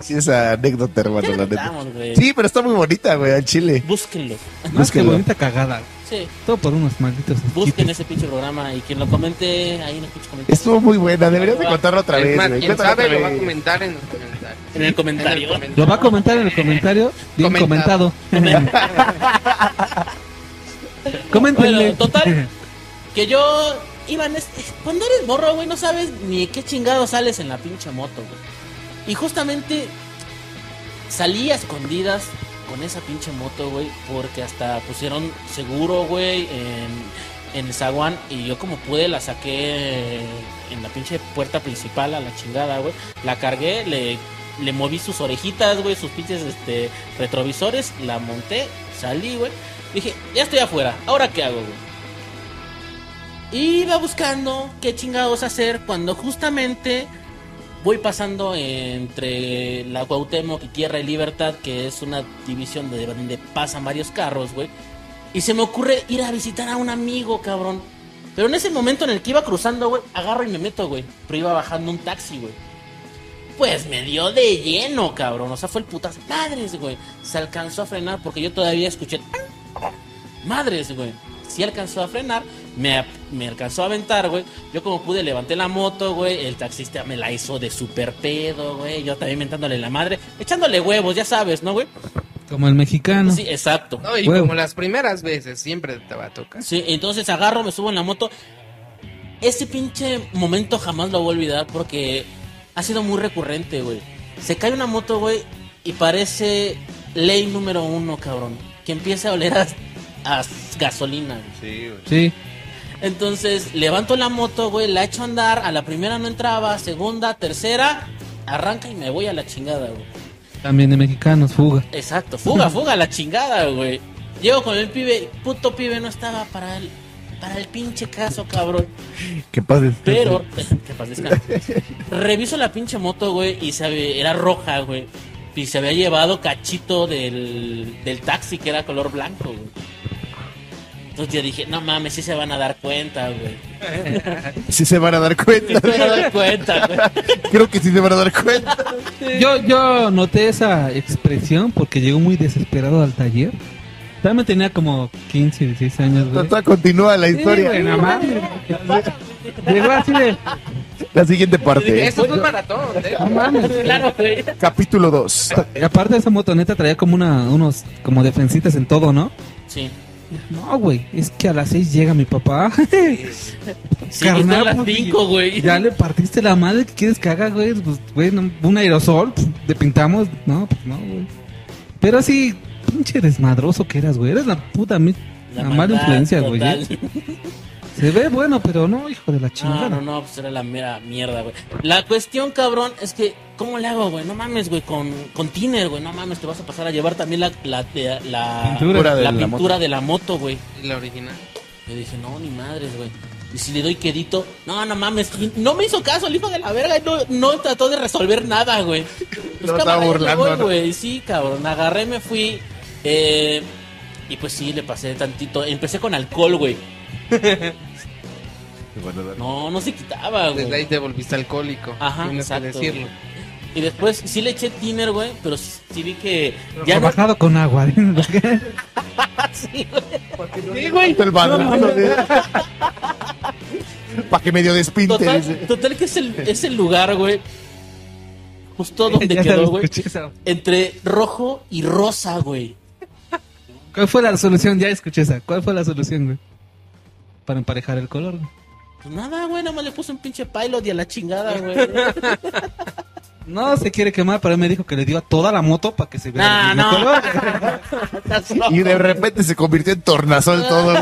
Sí, esa anécdota, hermano, la neta. güey. Sí, pero está muy bonita, güey, al chile. Búsquenlo. Más que bonita cagada. Sí, Todo por unos malditos busquen ese pinche programa y quien lo comente ahí en el pinche comentario. Estuvo muy buena, deberías de contarlo otra vez, güey. quien Cuéntalo sabe otra lo va a vez. comentar en los comentarios. En el comentario. En el comentario. Lo va a comentar en el comentario. Bien Comentado. comentado. Coméntenle. Bueno, total. Que yo iba en este- Cuando eres morro, güey, no sabes ni qué chingado sales en la pinche moto, güey. Y justamente salí a escondidas con esa pinche moto, güey, porque hasta pusieron seguro, güey, en, en el zaguán. Y yo como pude la saqué en la pinche puerta principal a la chingada, güey. La cargué, le, le moví sus orejitas, güey, sus pinches este, retrovisores, la monté, salí, güey. Dije, ya estoy afuera, ¿ahora qué hago, güey? Iba buscando qué chingados hacer cuando justamente voy pasando entre la Cuauhtémoc y Tierra y Libertad, que es una división de donde pasan varios carros, güey. Y se me ocurre ir a visitar a un amigo, cabrón. Pero en ese momento en el que iba cruzando, güey, agarro y me meto, güey. Pero iba bajando un taxi, güey. Pues me dio de lleno, cabrón. O sea, fue el putazo. Madres, güey. Se alcanzó a frenar porque yo todavía escuché. Madres, güey. Sí alcanzó a frenar. Me, me alcanzó a aventar, güey. Yo como pude levanté la moto, güey. El taxista me la hizo de super pedo, güey. Yo también mentándole la madre. Echándole huevos, ya sabes, ¿no, güey? Como el mexicano. Sí, exacto. No, y Huevo. como las primeras veces, siempre te va a tocar. Sí, entonces agarro, me subo en la moto. Ese pinche momento jamás lo voy a olvidar porque ha sido muy recurrente, güey. Se cae una moto, güey, y parece ley número uno, cabrón. Que empieza a oler a, a gasolina, güey. Sí. Entonces levanto la moto, güey, la echo a andar. A la primera no entraba, segunda, tercera, arranca y me voy a la chingada, güey. También de mexicanos, fuga. Exacto, fuga, fuga, la chingada, güey. Llego con el pibe, puto pibe no estaba para el, para el pinche caso, cabrón. Que padre. Pero, que descanse. reviso la pinche moto, güey, y se había- era roja, güey. Y se había llevado cachito del, del taxi que era color blanco, güey. Entonces yo dije, no mames, sí se van a dar cuenta, güey. Sí se van a dar cuenta. Se van a dar cuenta, güey. Creo que sí se van a dar cuenta. Yo, yo noté esa expresión porque llegó muy desesperado al taller. También tenía como 15, 16 años, güey. Continúa la Sí, historia. güey, nada. Llegó así de. La siguiente parte. Esto es maratón, ¿eh? No mames. Claro, güey. Capítulo 2. Y aparte esa motoneta traía como una, unos como defensitas en todo, ¿no? Sí. No, güey, es que a las 6 llega mi papá. Sí, Carnal, son las pues, 5, güey. ya le partiste la madre que quieres que haga, güey. Pues, güey, no, un aerosol, pues, le pintamos. No, pues no, güey. Pero así, pinche desmadroso que eras, güey. Eres la puta, la, mala influencia, güey. ¿eh? Se ve bueno, pero no, hijo de la chingada. No, no, no, pues era la mera mierda, güey. La cuestión, cabrón, es que, ¿cómo le hago, güey? No mames, güey, con, con tiner, güey. No mames, te vas a pasar a llevar también la, la, la, la- Pintura de la la pintura moto. de la moto, güey. La original. Le dije, no, ni madres, güey. Y si le doy quedito, no, no mames. No me hizo caso el hijo de la verga. y No, no trató de resolver nada, güey. Pues No estaba burlando, voy, ¿no? güey. Sí, cabrón. Agarré, me fui. Eh, y pues sí, le pasé tantito. Empecé con alcohol, güey. No, no se quitaba, Desde ahí güey. te volviste alcohólico. Ajá, exacto. decirlo. Y después sí le eché tiner, güey. Pero sí, sí vi que. Ya Ya no. bajado con agua. Sí, güey. Sí, güey. El banano, Para que medio despinte. Total, que es el, es el lugar, güey. Justo donde Ya quedó, güey. Entre rojo y rosa, güey. ¿Cuál fue la solución? Ya escuché esa. ¿Cuál fue la solución, güey? Para emparejar el color. güey. Pues nada, güey, nada más le puse un pinche pilot y a la chingada, güey. No se quiere quemar, pero él me dijo que le dio a toda la moto para que se vea Nah, el no. color. Y de repente se convirtió en tornasol todo.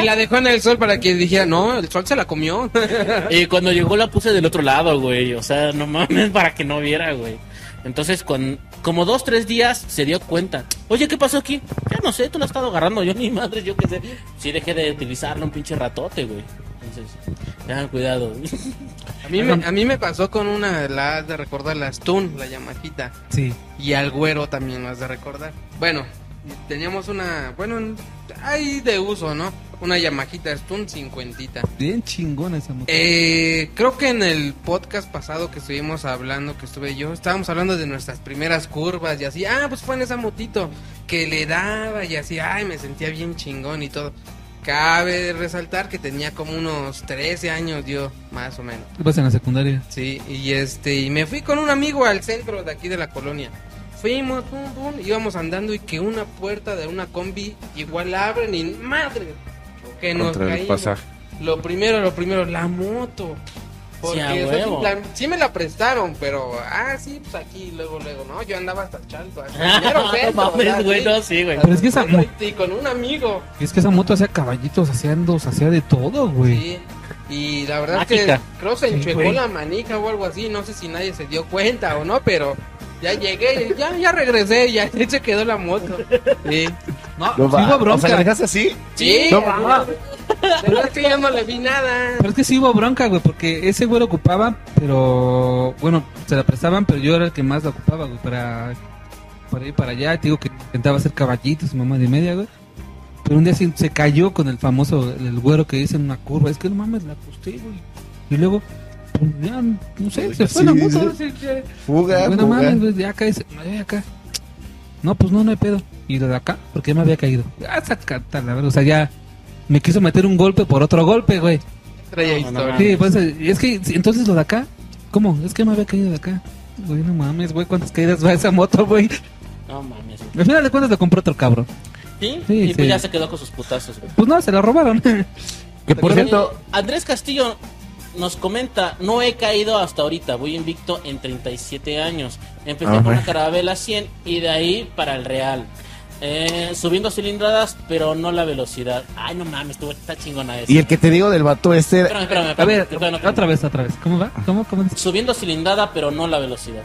Y la dejó en el sol para que dijera, no, el sol se la comió. Y cuando llegó la puse del otro lado, güey. O sea, no mames, para que no viera, güey. Entonces, con, como dos, tres días se dio cuenta. Oye, ¿qué pasó aquí? Ya no sé, tú la has estado agarrando. Yo ni madre, yo qué sé. Sí dejé de utilizarlo un pinche ratote, güey. Entonces, tengan cuidado. A mí, me, a mí me pasó con una, la has de recordar, la Stun, la Yamajita. Sí. Y al güero también lo has de recordar. Bueno, teníamos una, bueno, ahí de uso, ¿no? Una Yamajita Stun 50. Bien chingona esa moto. Eh, creo que en el podcast pasado que estuvimos hablando, que estuve yo, estábamos hablando de nuestras primeras curvas y así, ah, pues fue en esa motito que le daba y así, ay, me sentía bien chingón y todo. Cabe resaltar que tenía como unos 13 años yo, más o menos. ¿Qué pasa en la secundaria? Sí, y este, y me fui con un amigo al centro de aquí de la colonia. Fuimos, pum, pum, íbamos andando y que una puerta de una combi igual abren y madre, que nos Contra el caímos. pasaje. Lo primero, lo primero, la moto. Porque Sí, la- sí me la prestaron, pero, ah, sí, pues aquí, luego, luego, no, yo andaba hasta Chalco. hasta centro, mames, güey, no, sí, güey. Pero es que esa mo- Y con un amigo, Y es que esa moto hacía caballitos, hacía andos, hacía de todo, güey. sí. Y la verdad Mágica. que creo se enchuecó la manija o algo así, no sé si nadie se dio cuenta o no, pero ya llegué, ya, ya regresé, ya se quedó la moto. Sí. No, No hubo bronca. O sea, ¿la dejaste así? Sí. No. Pero es que ya no le vi nada. Pero es que sí hubo bronca, güey, porque ese güey lo ocupaba, pero bueno, se la prestaban, pero yo era el que más la ocupaba, güey, para, para ir para allá. Te digo que intentaba hacer caballitos, mamá de media, güey. Pero un día se cayó con el famoso, el güero que dice en una curva. Es que no mames, la acosté, güey. Y luego, pues, ya, no sé, se fue la moto. sí. así que- Fuga, Güey, no fuga. mames, güey, ya caes, ya acá. No, pues no, no hay pedo. Y lo de acá, porque ya me había caído. Ah, sacata, la verdad. O sea, ya me quiso meter un golpe por otro golpe, güey. Traía No, no, historia. Sí, pues es que entonces lo de acá, ¿cómo? Es que me había caído de acá. Güey, no mames, güey, ¿cuántas caídas va esa moto, güey? No mames. Al final de cuentas lo compró otro cabrón. ¿Sí? Sí, y sí. pues ya se quedó con sus putazos, güey. Pues no, se la robaron. Que por cierto, Andrés Castillo nos comenta, no he caído hasta ahorita, voy invicto en 37 años. Empecé Ah, con una carabela 100 y de ahí para el Real. Eh, subiendo cilindradas, pero no la velocidad. Ay, no mames, tú está chingona esa. y el que te digo del vato este, Espérame, espérame, A espérame, ver, otra vez, otra vez. ¿Cómo va? ¿Cómo, cómo? Subiendo cilindrada, pero no la velocidad.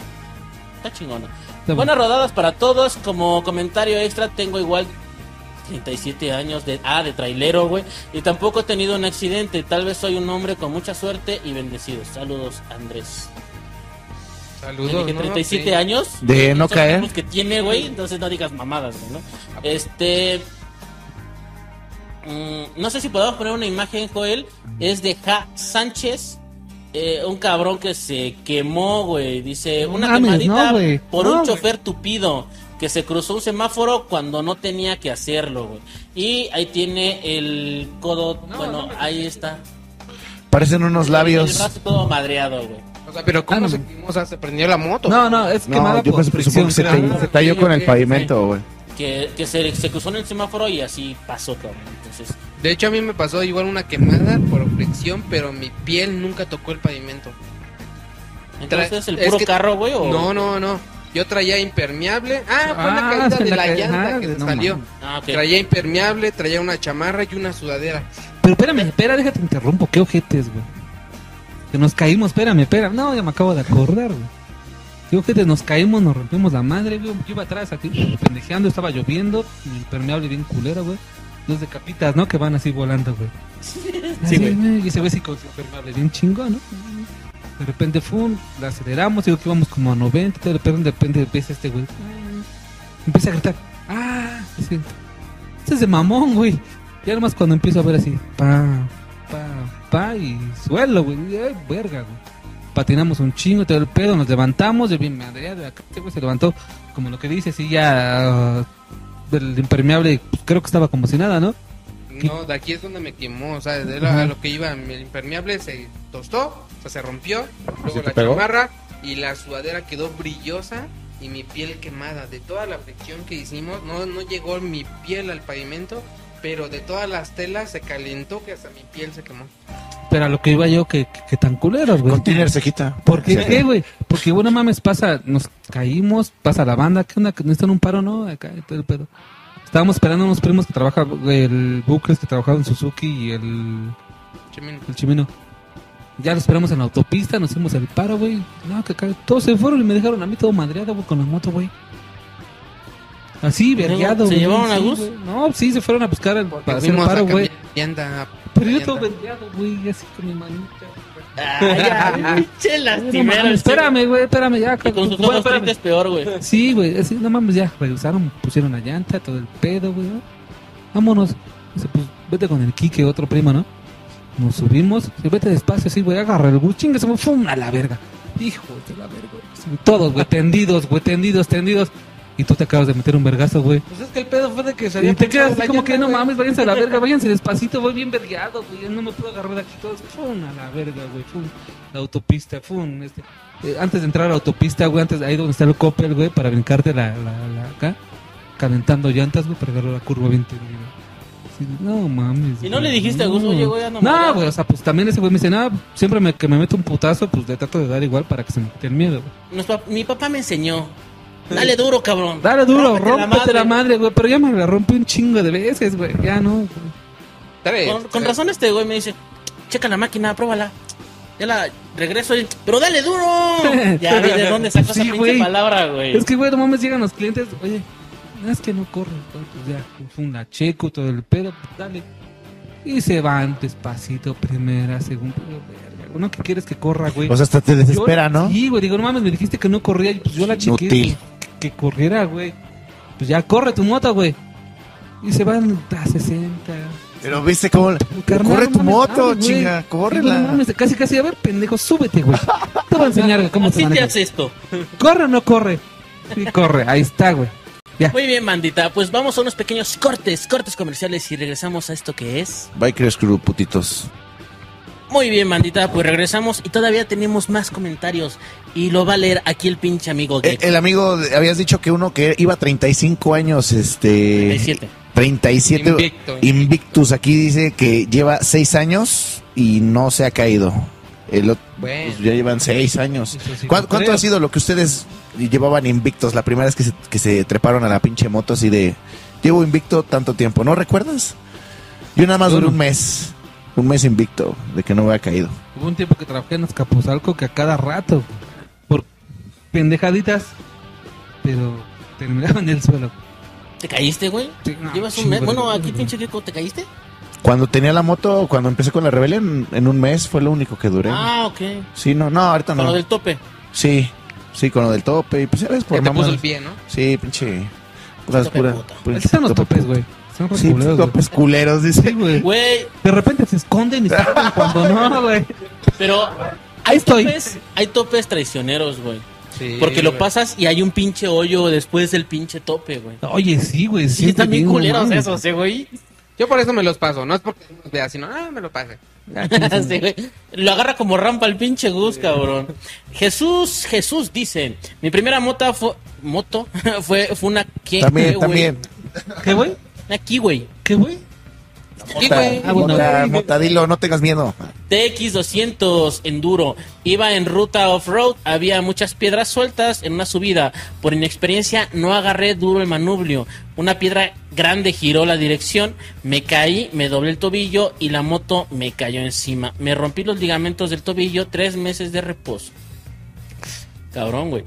Está chingona. Está Buenas rodadas para todos. Como comentario extra, tengo igual 37 años de ah, de trailero, güey. Y tampoco he tenido un accidente. Tal vez soy un hombre con mucha suerte y bendecido. Saludos, Andrés. Saludos. Tiene que ¿no? 37 Sí. años. De no caer. que tiene, güey. Entonces no digas mamadas, güey, ¿no? Este. mm, no sé si podemos poner una imagen, Joel. Es de Ja Sánchez. eh, un cabrón que se quemó, güey. Dice, una mames, quemadita no, por No, un chofer tupido que se cruzó un semáforo cuando no tenía que hacerlo, güey. Y ahí tiene el codo, bueno, ahí está. parecen unos El labios. brazo todo madreado, güey. O sea, pero ¿cómo Ah, no. se quemó? O sea, se prendió la moto. No, no, es No, quemada yo por fricción. supongo que se, creo. te- se talló con el pavimento, güey. Que, que se, se cruzó en el semáforo y así pasó, cabrón. Entonces, De hecho, a mí me pasó igual una quemada por fricción, pero mi piel nunca tocó el pavimento. entonces el es puro que- carro, güey, o... No, no, no. Yo traía impermeable. Ah, fue la Ah, caída se de la la llanta ah, que no salió. Ah. Traía impermeable, traía una chamarra y una sudadera. Pero espérame, espera, déjate interrumpo. Qué ojetes, güey. Que nos caímos, espérame, espérame. No, ya me acabo de acordar, güey. Qué ojetes, nos caímos, nos rompimos la madre, güey. Yo iba atrás aquí, pendejeando, estaba lloviendo. Impermeable bien culero, güey. Los de capitas, ¿no? Que van así volando, güey. Y ese güey sí con su impermeable bien chingón, ¿no? De repente, fum, la aceleramos, digo que íbamos como a 90, de repente, de repente empieza este güey. Empieza a gritar, ah, este es de mamón, güey. Ya nomás cuando empiezo a ver así, pa, pa, y suelo, güey. y, Ay, verga, güey. Patinamos un chingo, todo el pedo, nos levantamos, de bien madre, de acá, güey se levantó, como lo que dice, así ya, ah, del impermeable, pues, creo que estaba como si nada, ¿no? No, de aquí es donde me quemó. O sea, de la- a lo que iba, el impermeable se tostó, o sea, se rompió. Luego la pegó? chamarra y la sudadera quedó brillosa y mi piel quemada. De toda la fricción que hicimos, no, no llegó mi piel al pavimento, pero de todas las telas se calentó que hasta mi piel se quemó. Pero a lo que iba yo, que, que, que tan culeros, güey. Con Tiner se quita. ¿Por qué, Sí. qué, güey? Porque, bueno, mames, pasa, nos caímos, pasa la banda, ¿qué onda? ¿Que ¿Necesitan un paro, no? Acá, todo el pedo. Estábamos esperando a unos primos que trabajan, el Bucles que trabajaba en Suzuki y el, Chimín. el Chimino. Ya lo esperamos en la autopista, nos hicimos el paro, güey. No, que acá, todos se fueron y me dejaron a mí todo madreado, güey, con la moto, güey. Así, vergueado, ¿Se güey. llevaron a Gus? No, sí, se fueron a buscar el, para hacer paro, güey. Pero yo todo vergueado, güey, así con mi manita. Ay, No lastimero. mames, espérame, güey, espérame, ya. Con sus ojos tristes peor, güey. Sí, güey, así, no mames, ya, revisaron, pusieron la llanta, todo el pedo, güey. ¿no? Vámonos. Dice, pues, vete con el Kike, otro primo, ¿no? Nos subimos, vete despacio, así, güey, agarra el bus, chingue, se me fue a la verga. Hijo de la verga, Todos, güey, tendidos, güey, tendidos, tendidos. Y tú te acabas de meter un vergazo, güey. Pues es que el pedo fue de que se Y te quedas así como que no güey. mames, váyanse a la verga, váyanse despacito, voy bien vergueado, güey. ya No me puedo agarrar de aquí todos. Fum, a la verga, güey. Fum, la autopista, fum. Este. Eh, antes de entrar a la autopista, güey, antes ahí donde está el Coppel, güey, para brincarte la, la, la acá, calentando llantas, güey, para agarrar la curva bien tendida. Sí, no mames. ¿Y no le güey, dijiste a Gus, oye, güey, No, mal? güey, o sea, pues también ese güey me dice, no, siempre me, que me meto un putazo, pues le trato de dar igual para que se me quite el miedo, güey. Mi papá me enseñó. Dale duro, cabrón. Dale duro, Rómpete la rómpete la madre. madre, güey, pero ya me la rompí un chingo de veces, güey, ya no, güey. Con, razón este güey me dice, checa la máquina, pruébala. Ya la regreso y, pero dale duro. Ya vi de dónde sacó Sí, esa pinche güey. palabra, güey. Es que, güey, no mames, llegan los clientes, oye, es que no corre, güey, pues ya, fue una checo, todo el pedo, pues dale. Y se van despacito, primera, segunda. Uno que quieres que corra, güey. O sea, hasta te desespera, Yo- ¿no? Sí, güey, digo, no mames, me dijiste que no corría y pues yo la chequé. Inútil. Que corriera, güey. Pues ya corre tu moto, güey. Y se van a 60. Pero viste cómo... Carnal, Corre no tu mames, moto, chinga, no córrela. mames, casi, casi, a ver, pendejo, súbete, güey. Te voy a enseñar cómo se Así te maneja. hace esto. ¿Corre o no corre? Sí, corre, ahí está, güey. Ya. Muy bien, bandita. Pues vamos a unos pequeños cortes, cortes comerciales y regresamos a esto que es. Bikers Crew, putitos. Muy bien, bandita. Pues regresamos y todavía tenemos más comentarios. Y lo va a leer aquí el pinche amigo Eh, Gecko. el amigo, habías dicho que uno que iba 35 años, este... 37. 37 Invicto. Invictus aquí dice que lleva 6 años y no se ha caído. El ot- Bueno. pues ya llevan 6 años. Eso sí, ¿Cuán- lo ¿Cuánto creo. ha sido lo que ustedes llevaban invictos? La primera vez que se, que se treparon a la pinche moto así de... Llevo invicto tanto tiempo, ¿no recuerdas? Yo nada más duré un mes. Un mes invicto de que no me había caído. Hubo un tiempo que trabajé en Azcapotzalco que a cada rato, por pendejaditas, pero terminaba en el suelo. ¿Te caíste, güey? Sí, no, ¿Llevas un mes? Bueno, aquí pinche Gecko, ¿te caíste? Cuando tenía la moto, cuando empecé con la rebelión, en un mes fue lo único que duré. Ah, ok. Sí, no, no, ahorita Con no. lo del tope. Sí, sí, con lo del tope. Y pues ya ves, por Que te puso el pie, ¿no? Sí, pinche. Puras, Tope pura, puta. pura- Así son los tope topes, güey. Son Sí, culeros, güey. topes culeros, dice. Sí, güey. Güey, De repente se esconden y salen cuando no, güey. pero Ahí estoy. topes, hay topes traicioneros, güey. Sí, Porque lo güey. pasas y hay un pinche hoyo después del pinche tope, güey. Oye, sí, güey. Sí, están bien culeros esos, ¿eh, güey? Yo por eso me los paso. No es porque los vea, sino, ah, me lo pase. Sí, güey. Lo agarra como rampa el pinche Gus, cabrón. Jesús, Jesús dice, mi primera moto fue, moto fue, fue una que, También, güey. también. ¿Qué, güey? Una Kiwi. ¿Qué, güey? Sí, güey. Ah, bueno, Mota, güey. Mota, dilo, no tengas miedo. TX200 Enduro. Iba en ruta off-road, había muchas piedras sueltas en una subida. Por inexperiencia no agarré duro el manubrio. Una piedra grande giró la dirección, me caí, me doblé el tobillo y la moto me cayó encima. Me rompí los ligamentos del tobillo, tres meses de reposo. Cabrón, güey.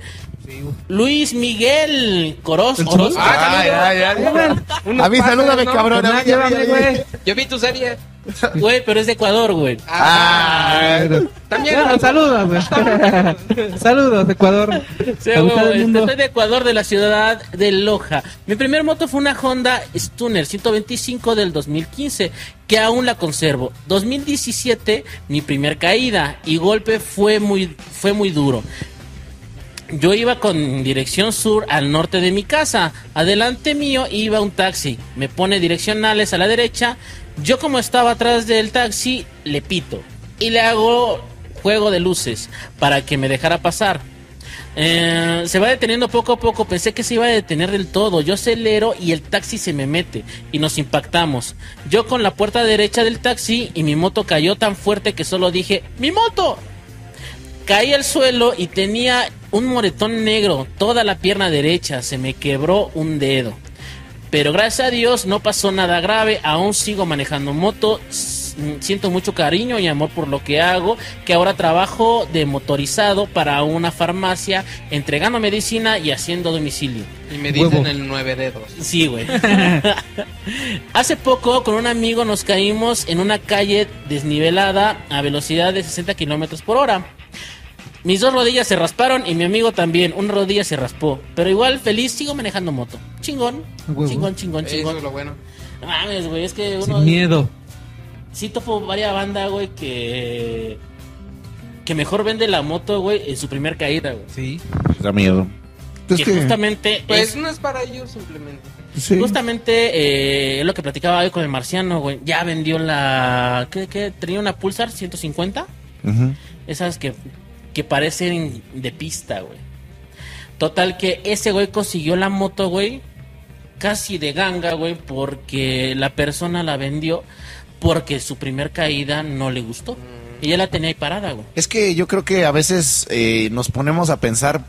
Luis Miguel Coroz. Unos A mí salúdame, ¿no? cabrón. güey. Yo vi tu serie. Güey, pero es de Ecuador, güey. Ah, también. Ya, saludos, güey. Saludos, Ecuador. Sí, mundo. Soy de Ecuador, de la ciudad de Loja. Mi primer moto fue una Honda Stunner 125 del 2015, que aún la conservo. 2017, mi primer caída y golpe fue muy, fue muy duro. Yo iba con dirección sur al norte de mi casa. Adelante mío iba un taxi. Me pone direccionales a la derecha. Yo como estaba atrás del taxi, le pito. Y le hago juego de luces para que me dejara pasar. Eh, se va deteniendo poco a poco. Pensé que se iba a detener del todo. Yo acelero y el taxi se me mete y nos impactamos. Yo con la puerta derecha del taxi y mi moto cayó tan fuerte que solo dije ¡Mi moto! Caí al suelo y tenía un moretón negro, toda la pierna derecha, se me quebró un dedo. Pero gracias a Dios no pasó nada grave, aún sigo manejando moto, s- siento mucho cariño y amor por lo que hago, que ahora trabajo de motorizado para una farmacia, entregando medicina y haciendo domicilio. Y me dicen Huevo. el nueve dedos. Sí, güey. Hace poco con un amigo nos caímos en una calle desnivelada a velocidad de 60 kilómetros por hora. Mis dos rodillas se rasparon y mi amigo también. Una rodilla se raspó. Pero igual feliz sigo manejando moto. Chingón. Huevo. Chingón, chingón, Eso chingón. es lo bueno. No mames, güey. Es que uno. Sin miedo. Sí topo varias bandas, güey, que. Que mejor vende la moto, güey, en su primer caída, güey. Sí. Da miedo. Es que, justamente. Pues es- no es para ellos simplemente. sí. Justamente eh, es lo que platicaba hoy con el marciano, güey. Ya vendió la. ¿Qué? qué? Tenía una Pulsar 150. Ujú. Esas que, que parecen de pista, güey. Total que ese güey consiguió la moto, güey. Casi de ganga, güey. Porque la persona la vendió. Porque su primer caída no le gustó. Y ya la tenía ahí parada, güey. Es que yo creo que a veces eh, nos ponemos a pensar,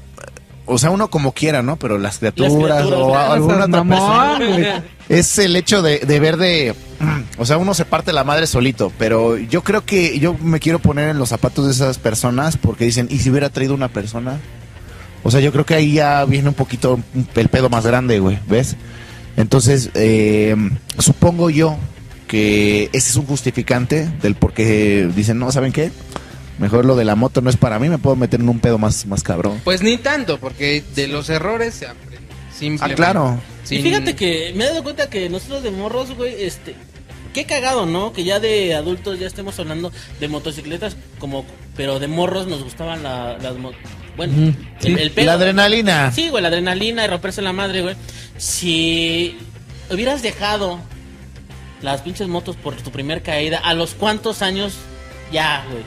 o sea, uno como quiera, ¿no? Pero las criaturas, criaturas, o alguna otra Mamón, persona, es el hecho de, de ver de, o sea, uno se parte la madre solito, pero yo creo que yo me quiero poner en los zapatos de esas personas porque dicen, ¿y si hubiera traído una persona? O sea, yo creo que ahí ya viene un poquito el pedo más grande, güey, ¿ves? Entonces, eh, supongo yo que ese es un justificante del por qué dicen, no, ¿saben qué? Mejor lo de la moto no es para mí, me puedo meter en un pedo más, más cabrón. Pues ni tanto, porque de los errores se aprende. Ah, claro. Y Sin- fíjate que me he dado cuenta que nosotros de morros, güey, este. Qué cagado, ¿no? Que ya de adultos ya estemos hablando de motocicletas, como. Pero de morros nos gustaban la- las motos. Bueno, el, sí. el pedo. La adrenalina. Sí, güey, la adrenalina y romperse la madre, güey. Si hubieras dejado las pinches motos por tu primer caída, ¿a los cuántos años ya, güey?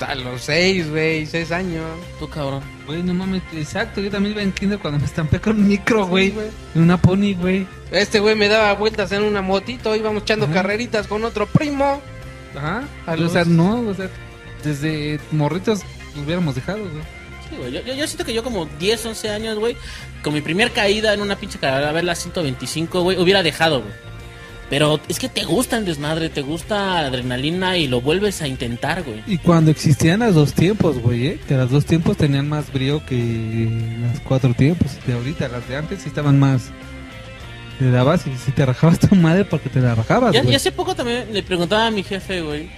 A los seis, güey, seis años. Tú, cabrón. Güey, no mames, exacto, yo también iba en kinder cuando me estampé con un micro, güey. Sí, una pony, güey. Este güey me daba vueltas en una motito, íbamos echando Ajá. carreritas con otro primo. Ajá. A O sea, no, o sea, desde morritos los hubiéramos dejado, güey. Sí, güey. Yo, yo, yo siento que yo como 10, 11 años, güey, con mi primer caída en una pinche carrera, a ver la 125, güey, hubiera dejado, güey. Pero es que te gusta el desmadre, te gusta la adrenalina y lo vuelves a intentar, güey. Y cuando existían las dos tiempos, güey, ¿eh? que las dos tiempos tenían más brío que las cuatro tiempos de ahorita. Las de antes sí estaban más. Le dabas y si te rajabas tu madre porque te la rajabas, Ya, güey. y hace poco también le preguntaba a mi jefe, güey,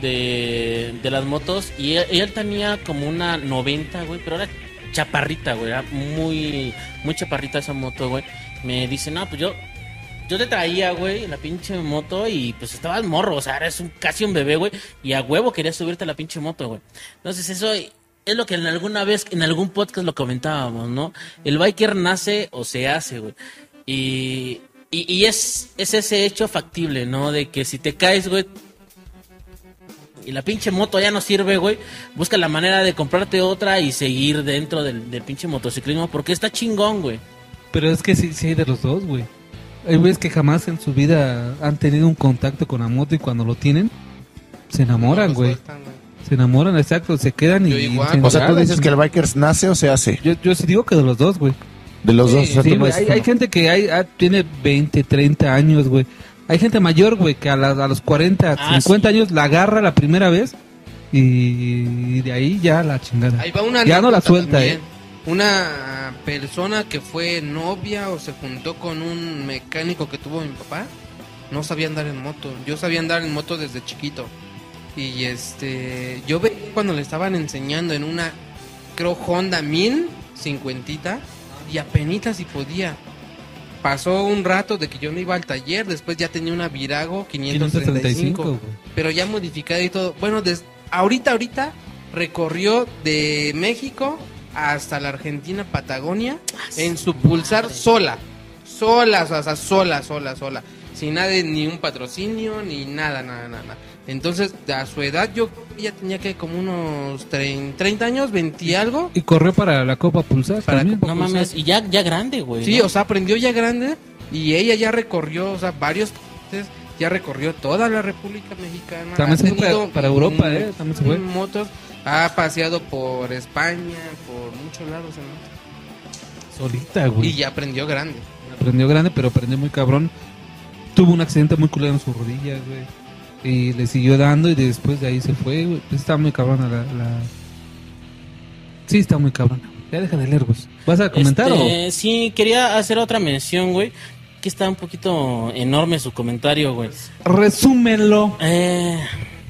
de, de las motos, y él, él tenía como una 90, güey, pero era chaparrita, güey, era muy, muy chaparrita esa moto, güey. Me dice, no, pues yo, yo te traía, güey, la pinche moto y pues estabas morro, o sea, eres un, casi un bebé, güey, y a huevo querías subirte a la pinche moto, güey. Entonces eso es lo que en alguna vez, en algún podcast lo comentábamos, ¿no? El biker nace o se hace, güey. Y, y, y es, es ese hecho factible, ¿no? De que si te caes, güey, y la pinche moto ya no sirve, güey, busca la manera de comprarte otra y seguir dentro del, pinche motociclismo porque está chingón, güey. Pero es que sí, sí hay de los dos, güey. Hay güeyes que jamás en su vida han tenido un contacto con la moto y cuando lo tienen, se enamoran, No, güey. sueltan, güey. Se enamoran, exacto, se quedan y... Yo igual. se O sea, tú dices que el bikers nace o se hace. Yo, yo sí digo que de los dos, güey. De los Sí, dos. o sea, Sí, tú güey, hay, gente que hay, ah, tiene 20, 30 años, güey. Hay gente mayor, güey, que a, la- a los 40, Ah, 50 sí. años la agarra la primera vez y de ahí ya la chingada. Ahí va una ya no la suelta, también. eh. Una persona que fue novia o se juntó con un mecánico que tuvo mi papá, no sabía andar en moto. Yo sabía andar en moto desde chiquito. Y este, yo veía cuando le estaban enseñando en una, creo Honda 1000, cincuentita, y apenas si podía. Pasó un rato de que yo no iba al taller, después ya tenía una Virago 535, 535, güey. pero ya modificada y todo. Bueno, des- ahorita, ahorita recorrió de México hasta la Argentina, Patagonia, en su pulsar sola. Sola, o sea, sola, sola, sola. Sin nada, ni un patrocinio, ni nada, nada, nada. nada. Entonces, a su edad, yo ya tenía que como unos 30, 30 años, 20 y algo. Y corrió para la Copa Pulsar Para también. Copa No mames, y ya, ya grande, güey. Sí, ¿no? o sea, aprendió ya grande y ella ya recorrió, o sea, varios países, ya recorrió toda la República Mexicana. También se fue para- para Europa, ¿eh? También se fue. Motos, ha paseado por España, por muchos lados moto. Solita, güey. y ya aprendió grande. Aprendió grande, pero aprendió muy cabrón. Tuvo un accidente muy culero en sus rodillas, güey. Y le siguió dando y después de ahí se fue, güey. Está muy cabrona la, la... Sí, está muy cabrona. Ya deja de leer, güey. ¿Vas a comentar Este, Sí, quería hacer otra mención, güey. Que está un poquito enorme su comentario, güey. o...? Resúmenlo. Eh,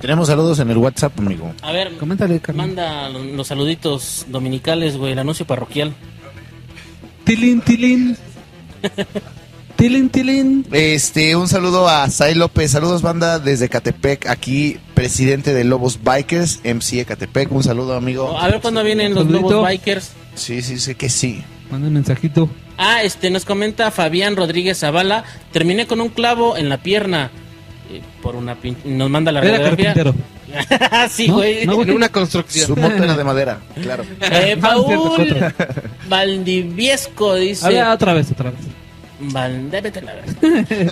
Tenemos saludos en el WhatsApp, amigo. a ver, Coméntale, Carmen. manda los, los saluditos dominicales, güey, el anuncio parroquial. Tilín, tilín. tilín, tilín. Este, un saludo a Sai López. Saludos, banda, desde Catepec. Aquí, presidente de Lobos Bikers, MC Ecatepec. Un saludo, amigo. A ver cuándo vienen los Saludito. Lobos Bikers. Sí, sí, sé que sí. Manda un mensajito. Ah, este, nos comenta Fabián Rodríguez Zavala. Terminé con un clavo en la pierna. Por una pin... Nos manda la Era radiografía. carpintero. sí, ¿No? güey. No, En una construcción. Su moto era de madera, claro. Eh, cierto, Paul. Valdiviesco dice... Habla otra vez, otra vez. Val- a.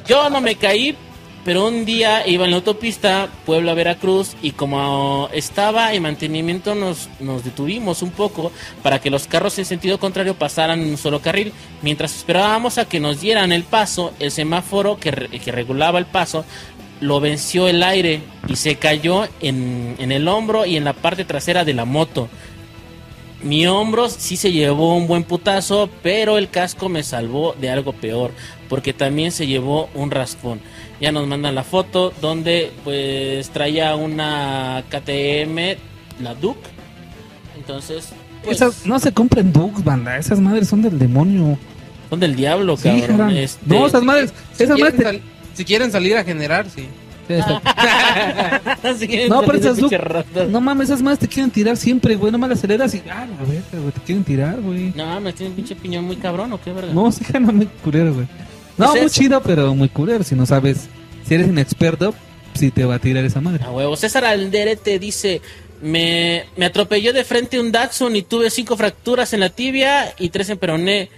Yo no me caí, pero un día iba en la autopista Puebla-Veracruz y como estaba en mantenimiento nos, nos detuvimos un poco para que los carros en sentido contrario pasaran en un solo carril. Mientras esperábamos a que nos dieran el paso, el semáforo que, re- que regulaba el paso lo venció el aire y se cayó en, en el hombro y en la parte trasera de la moto. Mi hombro sí se llevó un buen putazo, pero el casco me salvó de algo peor, porque también se llevó un raspón. Ya nos mandan la foto donde pues traía una KTM, la Duke. Entonces, pues, Esas no se compren Dux, banda. Esas madres son del demonio. son del diablo, cabrón. Este- No, esas madres. Si Esas quieren, madres. Si quieren salir a generar, sí. te- Así que No, pero esas ratas. No mames, esas madres te quieren tirar siempre, güey. No me las aceleras y. Ah, la verga, güey. Te quieren tirar, güey. No, me tiene un pinche piñón muy cabrón, ¿o qué verga? No, sí, no, muy culero, güey. No, Pues muy eso. chido, pero muy culero. Si no sabes, si eres inexperto, si te va a tirar esa madre. A huevo. César Alderete dice: me, me atropelló de frente un Datsun y tuve cinco fracturas en la tibia y tres en peroné.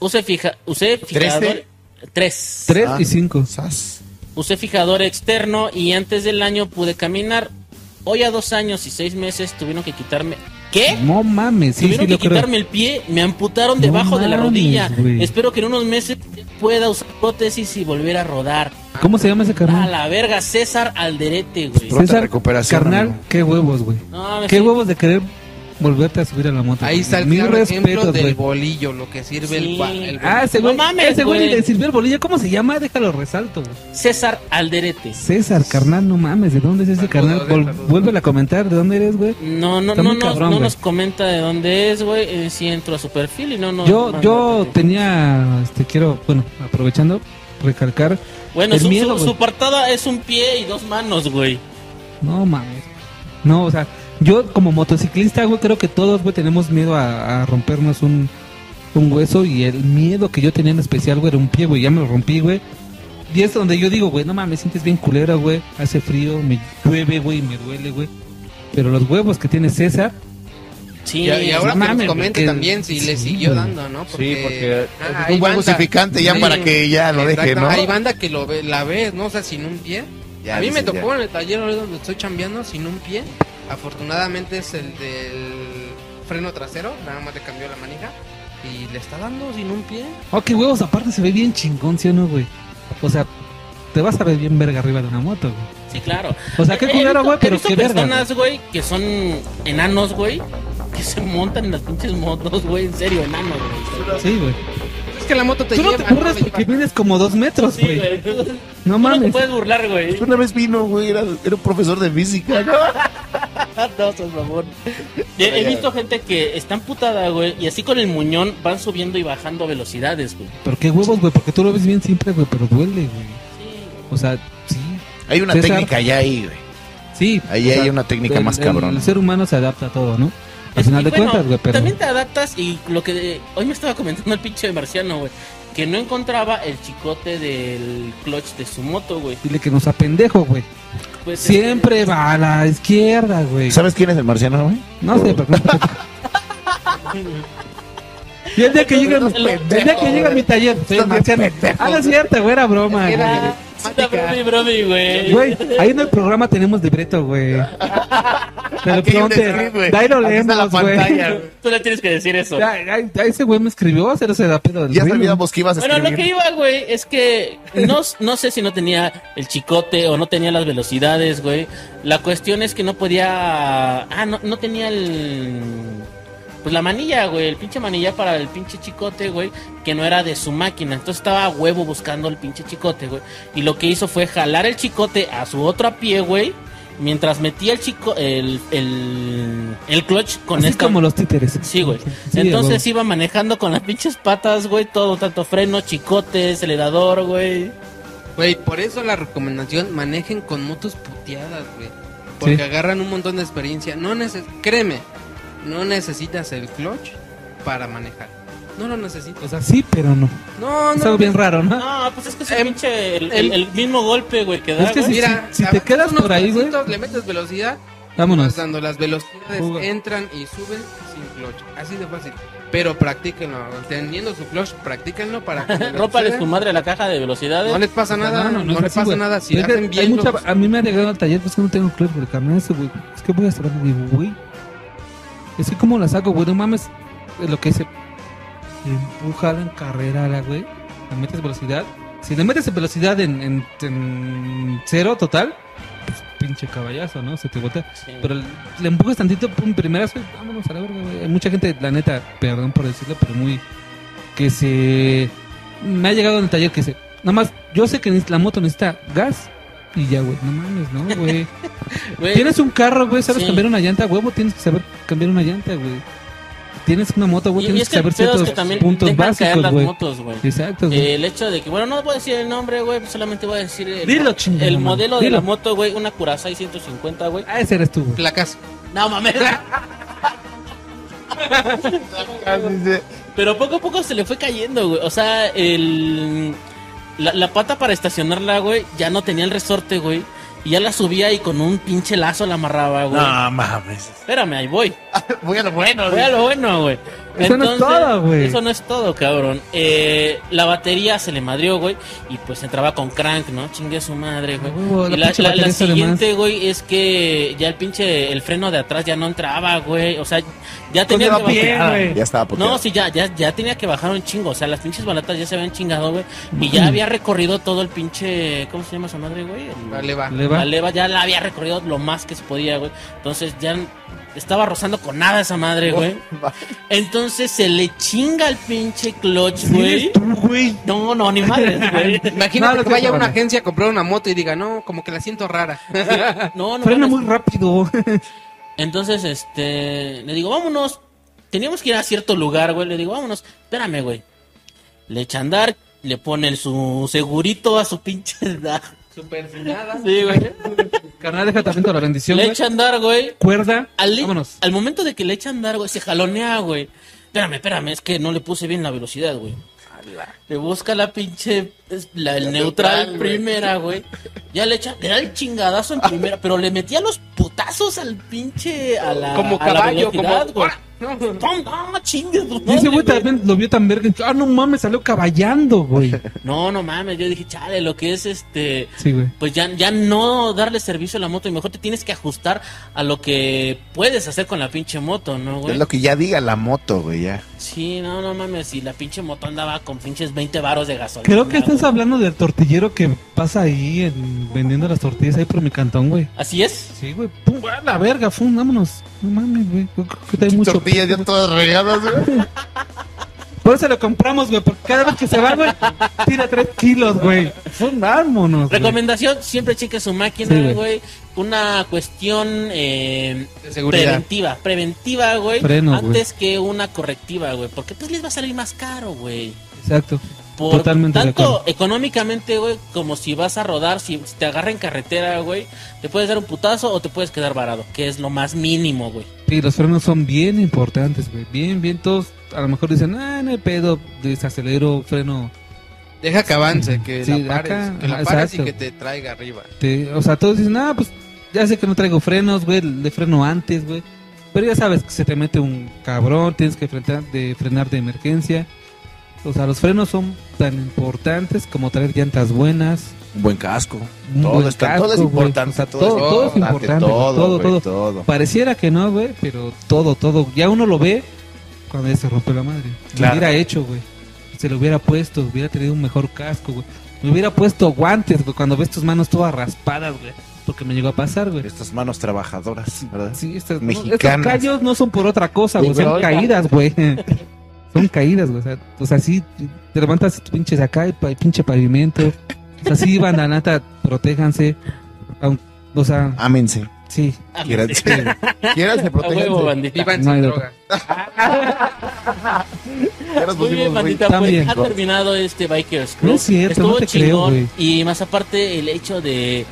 Usé, fija, usé fijador. ¿Trece? Tres. Tres Ah. y cinco. Sas. Usé fijador externo y antes del año pude caminar. Hoy a dos años y seis meses tuvieron que quitarme. ¿Qué? No mames, sí, Tuvieron sí, que creo. quitarme el pie, me amputaron No debajo de la mames, rodilla. Espero que en unos meses pueda usar prótesis y volver a rodar. ¿Cómo se llama ese A carnal? la verga, César Alderete, güey. Pronta recuperación, carnal, amigo. qué huevos, güey. No, Qué sí- huevos de querer volverte a subir a la moto. Ahí está el claro ejemplo del bolillo, lo que sirve Sí. el, Ah, ese No güey, mames, ese güey güey. le sirvió el bolillo. ¿Cómo se llama? Déjalo resalto, güey. César Alderete. César, carnal, no mames, ¿de dónde es ese carnal? Vuelve a comentar, ¿de dónde eres, güey? No, no, Está no, cabrón, no güey. nos comenta de dónde es, güey. Eh, sí entro a su perfil y no nos Yo, yo tenía, este, quiero, bueno, aprovechando, recalcar, Bueno, el su, miedo, su, su portada es un pie y dos manos, güey. no mames. No, o sea, yo como motociclista, güey, creo que todos, güey, tenemos miedo a, a rompernos un, un hueso y el miedo que yo tenía en especial, güey, era un pie, güey, ya me lo rompí, güey. Y es donde yo digo, güey, no mames, sientes bien culera, güey, hace frío, me llueve, güey, me duele, güey. Pero los huevos que tiene César, Sí, Y, y ahora no que mames, nos comente porque- también si le sí, siguió güey. dando, ¿no? Sí, porque es Ah, un buen justificante ya Sí. para que ya lo deje, ¿no? Hay banda que lo ve, la ves, ¿no? O sea, sin un pie. Ya a mí me tocó ya. en el taller donde estoy chambeando sin un pie. Afortunadamente es el del freno trasero, nada más le cambió la manija. Y le está dando sin un pie. oh, qué huevos, aparte se ve bien chingón, ¿sí o no, güey? O sea, te vas a ver bien verga arriba de una moto, güey. Sí, claro. O sea, qué culero, güey, pero qué verga. personas, güey, que son enanos, güey, que se montan en las pinches motos, güey, en serio, enanos, güey. Sí, güey. Es que la moto te Tú no lleva. te burlas porque mides como dos metros, güey. no tú no te mames. puedes burlar, güey. Una vez vino, güey, era, era un profesor de física, ¿no? No, por favor. He, he visto gente que está amputada, güey, y así con el muñón van subiendo y bajando velocidades, güey. Pero qué huevos, güey, porque tú lo ves bien siempre, güey, pero duele, güey. Sí. O sea, sí. Hay una César. técnica ya ahí, güey. Sí. Ahí sea, hay una técnica el- más el- cabrona. El ser humano se adapta a todo, ¿no? Al final y de bueno, cuentas, güey, pero... También te adaptas y lo que hoy me estaba comentando el pinche de marciano, güey, que no encontraba el chicote del clutch de su moto, güey. Dile que no sea pendejo, güey. Pues, Siempre va a la izquierda, güey. ¿Sabes quién es el marciano, güey? No sé, pero... Y el día que llega, El- el día que llega a mi taller, soy el marciano. Ah, no es cierto, güey, era broma, Era- güey. Era brody, brody, güey. Güey, ahí en el programa tenemos libreto, güey. Te lo pregunté. ahí lo leemos, güey. Tú le tienes que decir eso. Ya, ese güey me escribió, hacer ese da pedo del Ya sabíamos que ibas a Bueno, escribir. lo que iba, güey, es que no, no sé si no tenía el chicote o no tenía las velocidades, güey. La cuestión es que no podía... Ah, no, no tenía el... Pues la manilla, güey, el pinche manilla para el pinche chicote, güey, que no era de su máquina. Entonces estaba a huevo buscando el pinche chicote, güey. Y lo que hizo fue jalar el chicote a su otro pie, güey. Mientras metía el chico, el, el, el clutch con Así esta... como los títeres. Sí, güey. Sí, Entonces güey. iba manejando con las pinches patas, güey, todo, tanto freno, chicote, acelerador, güey. Güey, por eso la recomendación, manejen con motos puteadas, güey. Porque Sí. agarran un montón de experiencia. No neces Créeme, no necesitas el clutch para manejar. No lo necesitas. O sea, sí, pero no. No, Es no. algo bien raro, ¿no? No, pues es que es el Em, pinche, el, el- el- el mismo golpe, güey, que da, Es que güey. sí, Mira, si te avanzas quedas unos por ahí, güey. pasitos, Le metes velocidad, Vámonos. vas dando las velocidades, Fuga. entran y suben sin clutch. Así de fácil. Pero practíquenlo. Teniendo su clutch, practíquenlo para que cuando Rópale suceda, su madre la caja de velocidades. No les pasa nada, no, es les así, pasa güey. nada. Si Es que hacen hay bien mucha- los- A mí me ha llegado al taller, pues que no tengo clutch por el carnet ese, güey. Es que voy a estar digo, güey. Es que como la saco, güey, no mames. Es lo que dice. Empújala en carrera, la güey. Le metes velocidad. Si le metes velocidad en, en, en cero total, pues pinche caballazo, ¿no? Se te botea. Sí. Pero le empujas tantito, pum, primera vez, vámonos a la verga, güey. Hay mucha gente, la neta, perdón por decirlo, pero muy. que se. Me ha llegado en el taller que se. Nada más, yo sé que la moto necesita gas y ya, güey. No mames, ¿no, güey? Tienes un carro, güey, sabes Sí. cambiar una llanta, huevo, tienes que saber cambiar una llanta, güey. Tienes una moto, güey, tienes es que saber ciertos que puntos básicos, güey. Exacto, güey. Eh, el hecho de que, bueno, no voy a decir el nombre, güey, solamente voy a decir el, Dilo, chingada el modelo de la moto, güey, una Curaçao 150, güey. Ah, ese eres tú, güey. Placas. No mames. Pero poco a poco se le fue cayendo, güey. O sea, el la, la pata para estacionarla, güey, ya no tenía el resorte, güey. Y ya la subía y con un pinche lazo la amarraba, güey. No mames. Espérame, ahí voy. Voy a lo bueno. Voy a lo bueno, güey. Eso no es todo, güey. Eso no es todo, cabrón. Eh, la batería se le madrió, güey. Y pues entraba con crank, ¿no? Chingue su madre, güey. A huevo, y la la, la- la siguiente, güey, es que ya el pinche, el freno de atrás ya no entraba, güey. O sea, ya tenía que bajar. Ya estaba poteado. No, sí, ya, ya, ya tenía que bajar un chingo. O sea, las pinches balatas ya se habían chingado, güey. Y ya había recorrido todo el pinche. ¿Cómo se llama esa madre, güey? El- Vale, va. Le va. la leva ya la había recorrido lo más que se podía, güey. Entonces ya estaba rozando con nada esa madre, güey. Entonces se le chinga el pinche clutch, güey. No, no, ni madre, güey. Imagínate No, que vaya a una agencia a comprar una moto y diga, no, como que la siento rara. No, no. Frena muy rápido. Entonces, este, le digo, vámonos. Teníamos que ir a cierto lugar, güey. Le digo, vámonos. Espérame, güey. Le echa a andar, le ponen su segurito a su pinche. Super sin nada. Sí, güey. Carnal, deja también toda la bendición, Le güey. echa a andar, güey. Cuerda. Al, Vámonos. al momento de que le echa a andar, güey, se jalonea, güey. Espérame, espérame, es que no le puse bien la velocidad, güey. Le busca la pinche, la, el neutral, neutral, primera, güey. Ya le echa, le da el chingadazo en primera, pero le metía los putazos al pinche, a la, Como a la caballo, velocidad, como... güey. Y ese güey también lo vio tan verga. Ah, no mames, salió caballando, güey. No, no mames, yo dije, chale, lo que es este, Sí, güey. pues ya, ya no darle servicio a la moto y mejor te tienes que ajustar a lo que puedes hacer con la pinche moto, ¿no, güey? Es lo que ya diga la moto, güey, ya. Sí, no, no mames, si la pinche moto andaba con pinches 20 varos de gasolina. Creo que estás güey. hablando del tortillero que pasa ahí en- vendiendo las tortillas ahí por mi cantón, güey. Así es. Sí, güey. Pum, a la verga, fum, vámonos. No mames, güey. Yo creo que trae mucho. Tortillas ya todas regadas, güey. Por eso lo compramos, güey. Porque cada vez que se va, güey, tira tres kilos, güey. Fum, vámonos. güey. Recomendación, siempre cheque su máquina, Sí, güey. Una cuestión eh, preventiva, preventiva, güey. Freno, güey. antes que una correctiva, güey. Porque pues les va a salir más caro, güey. Exacto. Por Totalmente tanto económicamente, güey, como si vas a rodar, si, si te agarra en carretera, güey, te puedes dar un putazo o te puedes quedar varado, que es lo más mínimo, güey. Sí, los frenos son bien importantes, güey. Bien, bien. Todos a lo mejor dicen, ah, no hay pedo. Desacelero, freno. Deja que avance, que Sí, la pares, acá, que la ajá, pares y que te traiga arriba. Te- o sea, todos dicen, ah, pues ya sé que no traigo frenos, güey. Le freno antes, güey. Pero ya sabes que se te mete un cabrón. Tienes que frenar de, frenar de emergencia. O sea, los frenos son tan importantes como traer llantas buenas. Un buen casco. Un Todo, buen está, casco, todo es importante. O sea, todo, todo- todo es importante. Todo, Todo, güey, todo. todo. Pareciera que no, güey, pero todo, todo. Ya uno lo ve cuando ya se rompe la madre. Lo Claro. hubiera hecho, güey. Se lo hubiera puesto, hubiera tenido un mejor casco, güey. Me hubiera puesto guantes, güey, cuando ves tus manos todas raspadas, güey. Porque me llegó a pasar, güey. Estas manos trabajadoras, ¿verdad? Sí, estas, no, Mexicanas. estos callos no son por otra cosa, güey. Son caídas, güey. Son caídas, güey. O sea, o sea, sí, te levantas tus pinches acá, pa- pinche pavimento. O sea, sí, banda nata, protéjanse. O sea, Ámense. sí. Quieran, quieran, huevo, bandita. Vivan No hay sin droga. Muy bien, bandita, También. pues ha terminado este Bikers Club. No es cierto, Estuvo no te chingón. Y más aparte, el hecho de.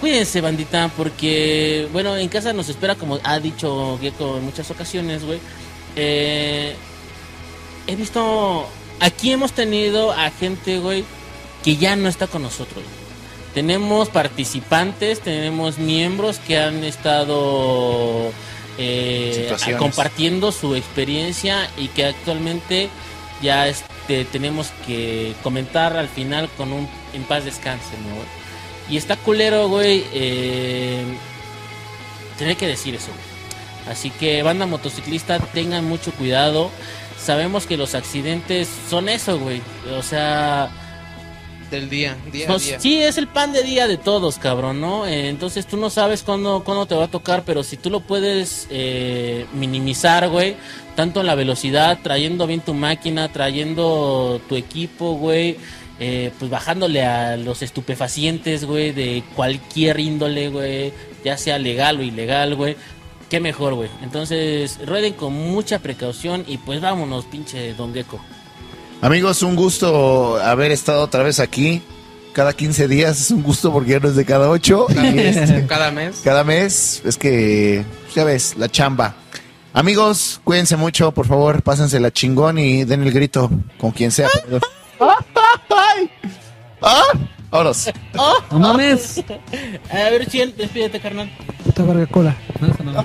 Cuídense, bandita, porque, bueno, en casa nos espera, como ha dicho Gecko en muchas ocasiones, güey. Eh, he visto. Aquí hemos tenido a gente, güey, que ya no está con nosotros. Tenemos participantes, tenemos miembros que han estado eh, compartiendo su experiencia y que actualmente ya este, tenemos que comentar al final con un en paz descanse, ¿no? Y está culero, güey, eh, tener que decir eso. güey. Así que banda motociclista, tengan mucho cuidado. Sabemos que los accidentes son eso, güey. O sea, del día, día a día. sí, es el pan de día de todos, cabrón, ¿no? Eh, entonces tú no sabes cuándo, cuándo te va a tocar, pero si tú lo puedes eh, minimizar, güey, tanto en la velocidad, trayendo bien tu máquina, trayendo tu equipo, güey, eh, pues bajándole a los estupefacientes, güey, de cualquier índole, güey, ya sea legal o ilegal, güey. Qué mejor, güey. Entonces, rueden con mucha precaución y pues vámonos, pinche Don Gecko. Amigos, un gusto haber estado otra vez aquí. Cada 15 días es un gusto porque ya no es de cada 8. Y este, Cada mes. cada mes es que, pues, ya ves, la chamba. Amigos, cuídense mucho, por favor, pásense la chingón y den el grito con quien sea. ¡Ay! ¡Ah! Vámonos. No mames. A ver, Chien, despídete, carnal. Puta verga cola. No, eso no.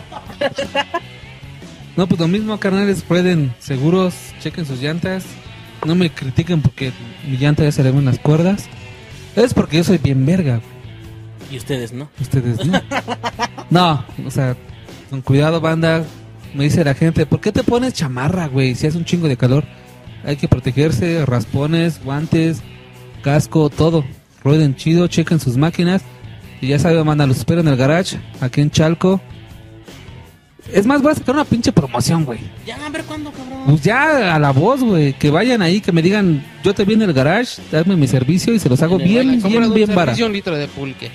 No, pues lo mismo, carnales. Pueden seguros, chequen sus llantas. No me critiquen porque mi llanta ya se le ven las cuerdas. Es porque yo soy bien verga. Y ustedes, ¿no? Ustedes no. No, o sea, con cuidado, banda. Me dice la gente, ¿por qué te pones chamarra, güey? Si hace un chingo de calor. Hay que protegerse, raspones, guantes, casco, todo. Rueden chido, chequen sus máquinas. Y ya saben, banda, los espero en el garage, aquí en Chalco. Es más, voy a sacar una pinche promoción, güey. Ya, a ver cuándo, cabrón. Pues ya a la voz, güey. Que vayan ahí, que me digan, yo te vi en el garage, dame mi servicio y se los hago bien, bien, un bien barato. un litro de pulque.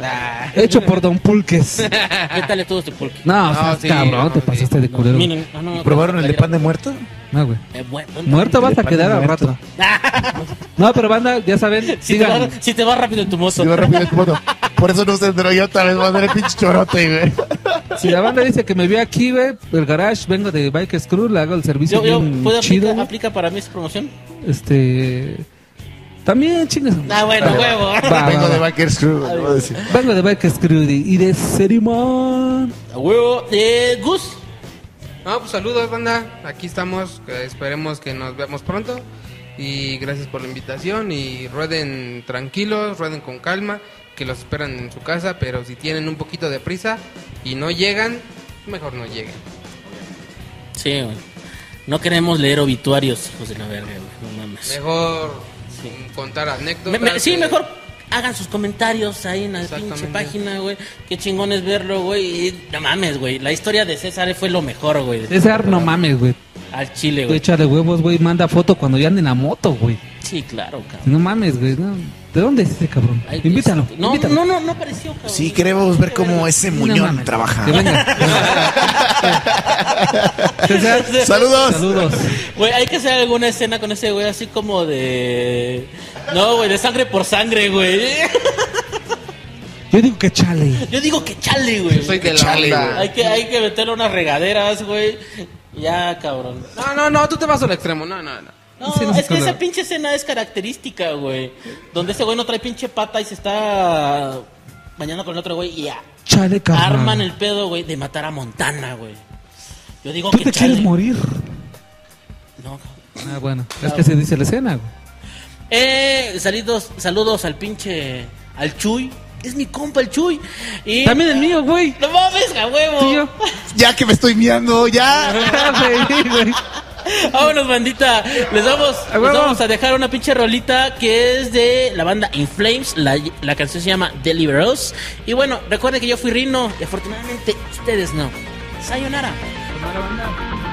Ah. Hecho por Don Pulques. ¿Qué tal estuvo este pulque? No, No, seas sí, cabrón, no, te sí. pasaste de culero. Miren, ah, no, no, ¿Probaron el de pan de muerto? No, güey. Eh, bueno. Muerto vas a quedar al rato. No, pero banda, ya saben, Si te, va, si te rápido en tu moto. Sí, va rápido en tu moto. Por eso no se entró yo otra vez, va a ser el pinche chorote, güey. Si la banda dice que me vio aquí, güey, el garage, vengo de Bike Screw, le hago el servicio Yo, yo, ¿Puedo chido. aplica para mí esa promoción? Este. También, chingas. Ah, bueno, huevo. Va, Vengo va, de. Bikers Crew, güey, voy a decir. Vengo de Bike Screw y de Cerimón. A huevo. Eh, Gus. No, pues saludos, banda. Aquí estamos. esperemos que nos veamos pronto. Y gracias por la invitación. Y rueden tranquilos, rueden con calma. Que los esperan en su casa. Pero si tienen un poquito de prisa y no llegan, mejor no lleguen. Sí. No queremos leer obituarios, de la verga. No mames. Mejor Sí. contar anécdotas. Me- me- sí, de- mejor hagan sus comentarios ahí en la pinche página, güey. Qué chingón es verlo, güey. Y no mames, güey. La historia de César fue lo mejor, güey. César, no mames, güey. Al chile, güey. échale huevos, güey. Manda foto cuando ya anda en la moto, güey. Sí, claro, cabrón. No mames, güey. no. ¿De dónde es ese cabrón? Ay, Invítalo. No, invítalo. no, no, no apareció, cabrón. Sí, queremos ver cómo ese muñón trabaja. Que venga. César, ¡Saludos! saludos. Güey, hay que hacer alguna escena con ese güey así como de... No, güey, de sangre por sangre, güey. Yo digo que chale. Yo digo que chale, güey. Yo soy de la Chale, onda. Hay que, hay que meterle unas regaderas, güey. Ya, cabrón. No, no, no, tú te vas al extremo. No, no, no. No, es que esa pinche escena es característica, güey. Donde ese güey no trae pinche pata y se está bañando con el otro güey y ya. Chale, cabrón. Arman el pedo, güey, de matar a Montana, güey. Yo digo ¿Tú que te chale. quieres morir? No. Ah, bueno. Es que se dice la escena, güey. Eh, saludos, saludos al pinche... Al Chuy. Es mi compa el Chuy. Y... También el mío, güey. No mames, a huevo. Ya que me estoy miando, ya. Vámonos, bandita. Les vamos, A les vamos a dejar una pinche rolita que es de la banda In Flames. La, la canción se llama Deliver Us. Y bueno, recuerden que yo fui Rino y afortunadamente ustedes no. Sayonara. Banda.